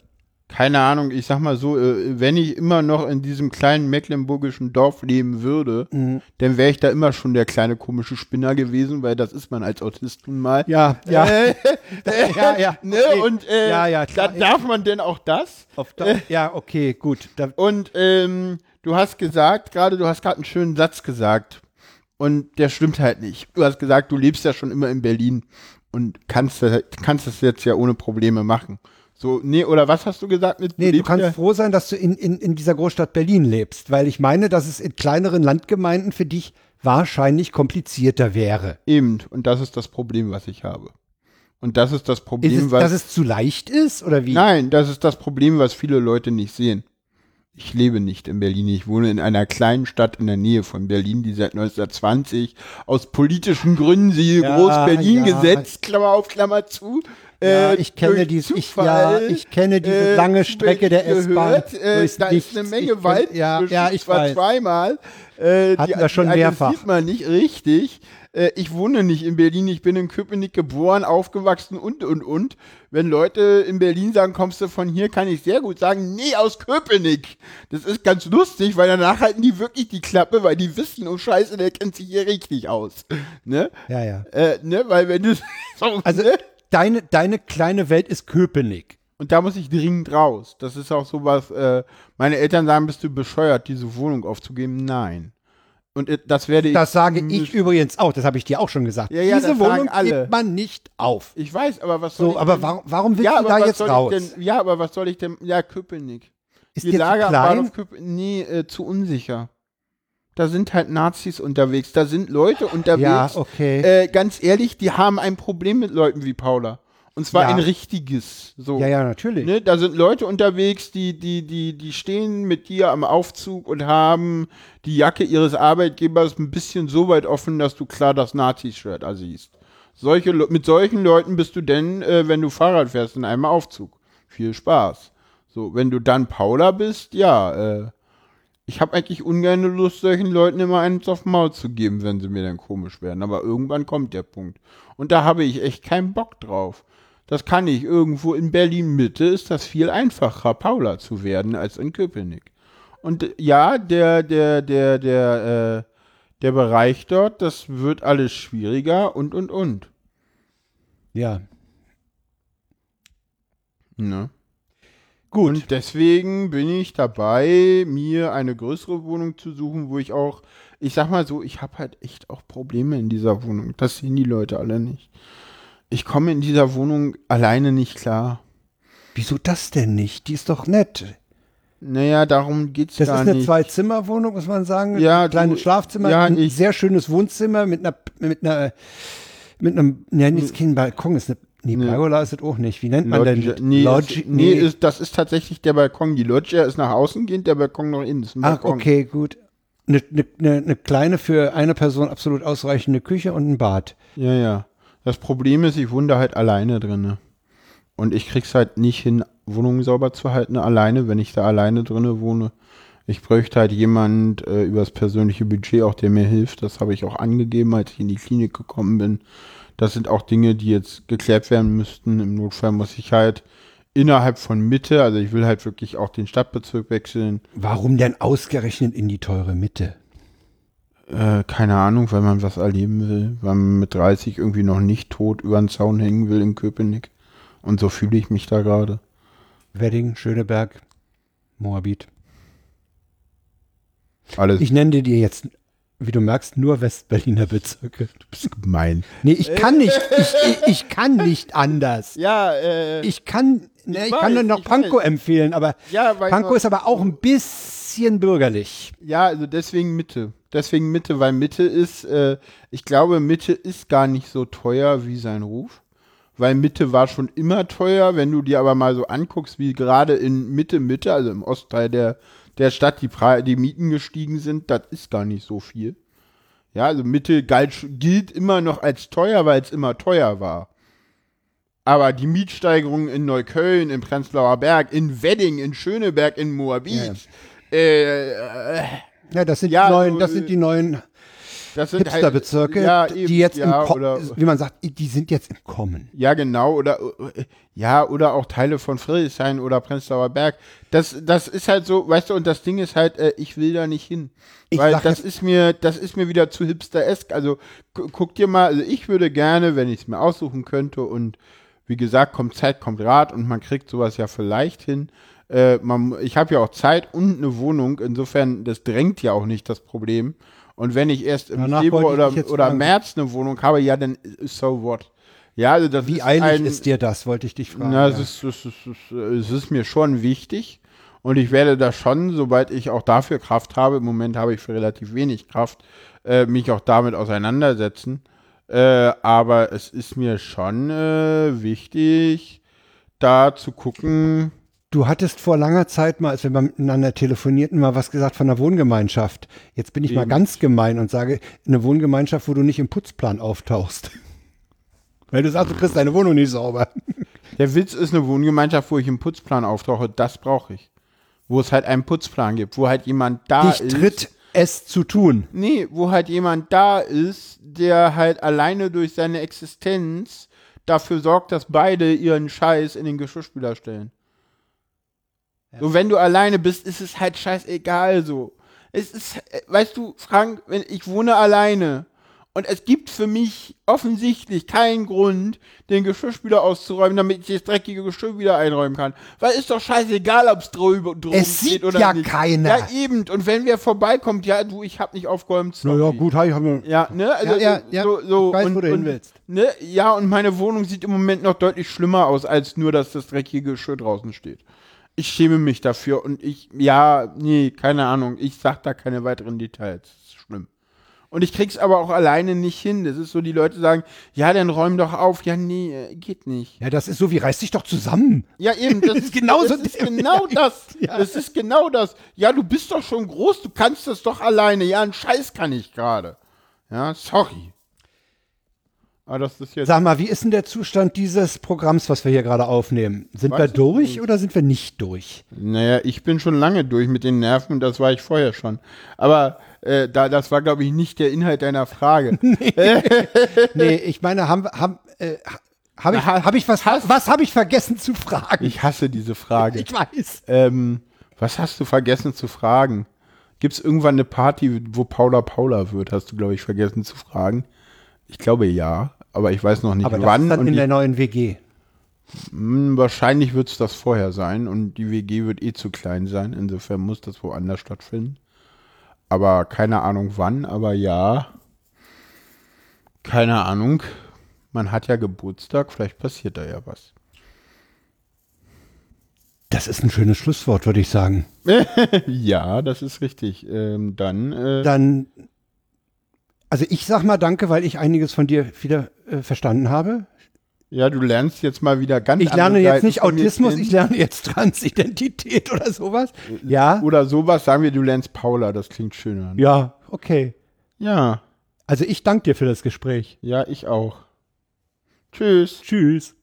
keine Ahnung, ich sag mal so, äh, wenn ich immer noch in diesem kleinen mecklenburgischen Dorf leben würde, Mhm. dann wäre ich da immer schon der kleine komische Spinner gewesen, weil das ist man als Autist nun mal. Ja, ja. Äh, <laughs> ja, ja. <laughs> ne? okay. Und äh, Ja, ja, da klar. darf man denn auch das? Auf da, ja, okay, gut. Da, Und ähm, du hast gesagt, gerade du hast gerade einen schönen Satz gesagt. Und der stimmt halt nicht. Du hast gesagt, du lebst ja schon immer in Berlin und kannst, das- kannst das jetzt ja ohne Probleme machen. So, nee, oder was hast du gesagt mit nee, du kannst ja, froh sein, dass du in, in, in dieser Großstadt Berlin lebst, weil ich meine, dass es in kleineren Landgemeinden für dich wahrscheinlich komplizierter wäre. eben. Und das ist das Problem, was ich habe. Und das ist das Ist Problem, es, was. dass es zu leicht ist oder wie? Nein, das ist das Problem, was viele Leute nicht sehen. Ich lebe nicht in Berlin. Ich wohne in einer kleinen Stadt in der Nähe von Berlin, die seit 1920 aus politischen Gründen sie Ja, Groß-Berlin-Gesetz, Klammer auf, Klammer zu. Ja, äh, ich kenne dies, ich, ja, ich kenne diese äh, lange Strecke der S-Bahn. Äh, da Nichts. ist eine Menge Ich Wald. Ja, zwischen, ja, ich zwar weiß. zweimal. Äh, Hatten die, wir schon die mehrfach. sieht man nicht richtig. Äh, ich wohne nicht in Berlin. Ich bin in Köpenick geboren, aufgewachsen und, und, und. Wenn Leute in Berlin sagen, kommst du von hier, kann ich sehr gut sagen, nee, aus Köpenick. Das ist ganz lustig, weil danach halten die wirklich die Klappe, weil die wissen, oh Scheiße, der kennt sich hier richtig aus. Ne? Ja, ja. Äh, ne? Weil wenn du <laughs> so, Also ne? deine, deine kleine Welt ist Köpenick. Und da muss ich dringend raus. Das ist auch sowas, äh, meine Eltern sagen, bist du bescheuert, diese Wohnung aufzugeben? Nein. Und äh, das werde ich. Das sage ich übrigens auch, das habe ich dir auch schon gesagt. Ja, ja, Diese Wohnung alle. gibt man nicht auf. Ich weiß, aber was soll So, ich aber denn, warum, warum willst ja, du da jetzt raus? Denn, ja, aber was soll ich denn? Ja, Köpenick. Ist Die Lage zu klein? Köpenick, nee, äh, zu unsicher. Da sind halt Nazis unterwegs, da sind Leute unterwegs. Ja, okay. Äh, ganz ehrlich, die haben ein Problem mit Leuten wie Paula. Und zwar Ja. ein richtiges. So. ja, ja, natürlich. Ne, da sind Leute unterwegs, die, die, die, die stehen mit dir am Aufzug und haben die Jacke ihres Arbeitgebers ein bisschen so weit offen, dass du klar das Nazi-Shirt siehst. Solche, mit solchen Leuten bist du denn, äh, wenn du Fahrrad fährst, in einem Aufzug. Viel Spaß. So, wenn du dann Paula bist, ja, äh, ich habe eigentlich ungern Lust, solchen Leuten immer eins auf Maul zu geben, wenn sie mir dann komisch werden. Aber irgendwann kommt der Punkt. Und da habe ich echt keinen Bock drauf. Das kann ich. Irgendwo in Berlin Mitte ist das viel einfacher, Paula zu werden, als in Köpenick. Und äh, ja, der, der, der, der, äh, der Bereich dort, das wird alles schwieriger und, und, und. Ja. Ne? Gut. Und deswegen bin ich dabei, mir eine größere Wohnung zu suchen, wo ich auch, ich sag mal so, ich habe halt echt auch Probleme in dieser Wohnung. Das sehen die Leute alle nicht. Ich komme in dieser Wohnung alleine nicht klar. Wieso das denn nicht? Die ist doch nett. Naja, darum geht's Das gar ist eine nicht. Zwei-Zimmer-Wohnung, muss man sagen. Ja, ein kleines Schlafzimmer, ja, ein ich- sehr schönes Wohnzimmer mit einer, mit einer, mit einem, ja, Hm. ist kein Balkon, ist eine, nee, Nee. Pergola ist es auch nicht. Wie nennt man Loggia. denn? Nee, Loggi- ist, nee, Ist, das ist tatsächlich der Balkon. Die Loggia ist nach außen gehend, der Balkon nach innen. Das Ach, Balkon. okay, gut. Eine, eine, eine kleine für eine Person absolut ausreichende Küche und ein Bad. Ja, ja. Das Problem ist, ich wohne da halt alleine drinne. Und ich krieg's halt nicht hin, Wohnungen sauber zu halten, alleine, wenn ich da alleine drinne wohne. Ich bräuchte halt jemand äh, übers persönliche Budget auch, der mir hilft. Das habe ich auch angegeben, als ich in die Klinik gekommen bin. Das sind auch Dinge, die jetzt geklärt werden müssten. Im Notfall muss ich halt innerhalb von Mitte, also ich will halt wirklich auch den Stadtbezirk wechseln. Warum denn ausgerechnet in die teure Mitte? Äh, keine Ahnung, weil man was erleben will, weil man mit 30 irgendwie noch nicht tot über den Zaun hängen will in Köpenick. Und so fühle ich mich da gerade. Wedding, Schöneberg, Moabit. Alles Ich nenne dir jetzt, wie du merkst, nur Westberliner Bezirke. gemein. Nee, ich kann nicht, ich, ich, ich kann nicht anders. Ja, äh, Ich kann, ne, ich, weiß, kann nur noch ich Pankow weiß. empfehlen, aber ja, weil Pankow ist aber auch ein bisschen bürgerlich. ja, also deswegen Mitte. Deswegen Mitte, weil Mitte ist, äh, ich glaube, Mitte ist gar nicht so teuer wie sein Ruf. Weil Mitte war schon immer teuer. Wenn du dir aber mal so anguckst, wie gerade in Mitte, Mitte, also im Ostteil der, der Stadt, die, Pre die Mieten gestiegen sind, das ist gar nicht so viel. Ja, also Mitte galt, gilt immer noch als teuer, weil es immer teuer war. Aber die Mietsteigerungen in Neukölln, in Prenzlauer Berg, in Wedding, in Schöneberg, in Moabit, äh, äh, Ja, das sind Ja, die neuen, das sind die neuen Das sind halt- Hipsterbezirke, ja, die eben, jetzt ja, oder- wie man sagt, die sind jetzt im Kommen. Ja, genau, oder ja, oder auch Teile von Friedrichshain oder Prenzlauer Berg. Das, das ist halt so, weißt du, und das Ding ist halt, äh, ich will da nicht hin. Ich Weil das ist mir, das ist mir wieder zu hipster-esk. Also gu- guck dir mal, also ich würde gerne, wenn ich es mir aussuchen könnte und wie gesagt, kommt Zeit, kommt Rat und man kriegt sowas ja vielleicht hin. Äh, man, ich habe ja auch Zeit und eine Wohnung, insofern, das drängt ja auch nicht das Problem. Und wenn ich erst im Danach Februar oder, oder fragen. März eine Wohnung habe, ja, dann so what. Ja, also das Wie ist eilig ein, ist dir das, wollte ich dich fragen. na, ja. es, ist, es, ist, es, ist, es ist mir schon wichtig und ich werde da schon, sobald ich auch dafür Kraft habe, im Moment habe ich für relativ wenig Kraft, äh, mich auch damit auseinandersetzen. Äh, aber es ist mir schon äh, wichtig, da zu gucken. Du hattest vor langer Zeit mal, als wir mal miteinander telefonierten, mal was gesagt von einer Wohngemeinschaft. Jetzt bin ich mal Eben. ganz gemein und sage, eine Wohngemeinschaft, wo du nicht im Putzplan auftauchst. <laughs> Weil du sagst, du kriegst deine Wohnung nicht sauber. Der Witz ist eine Wohngemeinschaft, wo ich im Putzplan auftauche, das brauche ich. Wo es halt einen Putzplan gibt, wo halt jemand da Dich ist. tritt es zu tun. Nee, wo halt jemand da ist, der halt alleine durch seine Existenz dafür sorgt, dass beide ihren Scheiß in den Geschirrspüler stellen. So, wenn du alleine bist, ist es halt scheißegal so. Es ist, äh, weißt du, Frank, wenn ich wohne alleine und es gibt für mich offensichtlich keinen Grund, den Geschirrspüler auszuräumen, damit ich das dreckige Geschirr wieder einräumen kann. Weil ist doch scheißegal, ob es drüber drum Es steht sieht oder ja nicht. keiner. Ja, eben. Und wenn wer vorbeikommt, ja, du, ich hab nicht aufgeräumt. sorry. Naja, gut, habe ich hab, Ja, ne? Also, Ja, ja, ja. So, so, Ich weiß, und, wo du hin willst. Ne? Ja, und meine Wohnung sieht im Moment noch deutlich schlimmer aus, als nur, dass das dreckige Geschirr draußen steht. Ich schäme mich dafür und ich, ja, nee, keine Ahnung. Ich sag da keine weiteren Details. Das ist schlimm. Und ich krieg's aber auch alleine nicht hin. Das ist so, die Leute sagen, ja, dann räum doch auf. Ja, nee, äh, geht nicht. ja, das ist so wie reiß dich doch zusammen. Ja, eben, das <laughs> ist genauso Das ist genau das. <laughs> Ja. Das ist genau das. Ja, du bist doch schon groß, du kannst das doch alleine. Ja, einen Scheiß kann ich gerade. Ja, sorry. Aber das ist jetzt. Sag mal, wie ist denn der Zustand dieses Programms, was wir hier gerade aufnehmen? Sind Weiß wir ich durch nicht. oder sind wir nicht durch? Naja, ich bin schon lange durch mit den Nerven das war ich vorher schon. Aber äh, da, das war, glaube ich, nicht der Inhalt deiner Frage. <laughs> <laughs> Nee, ich meine, haben, haben, äh, habe ich, Ha- hab ich was, was habe ich vergessen zu fragen? Ich hasse diese Frage. Ich weiß. Ähm, was hast du vergessen zu fragen? Gibt es irgendwann eine Party, wo Paula Paula wird? Hast du, glaube ich, vergessen zu fragen. Ich glaube ja, aber ich weiß noch nicht Aber das wann. ist dann in der neuen WG. Hm, wahrscheinlich wird es das vorher sein und die WG wird eh zu klein sein. Insofern muss das woanders stattfinden. Aber keine Ahnung wann, aber ja. Keine Ahnung. Man hat ja Geburtstag, vielleicht passiert da ja was. Das ist ein schönes Schlusswort, würde ich sagen. <laughs> Ja, das ist richtig. Ähm, dann, äh, Dann, also ich sag mal Danke, weil ich einiges von dir wieder äh, verstanden habe. ja, du lernst jetzt mal wieder ganz Ich lerne jetzt Seiten nicht Autismus, ich lerne jetzt Transidentität <laughs> oder sowas. Ja, Oder sowas, sagen wir, du lernst Paula, das klingt schöner. ja, okay. Ja, Also ich danke dir für das Gespräch. ja, ich auch. Tschüss. Tschüss.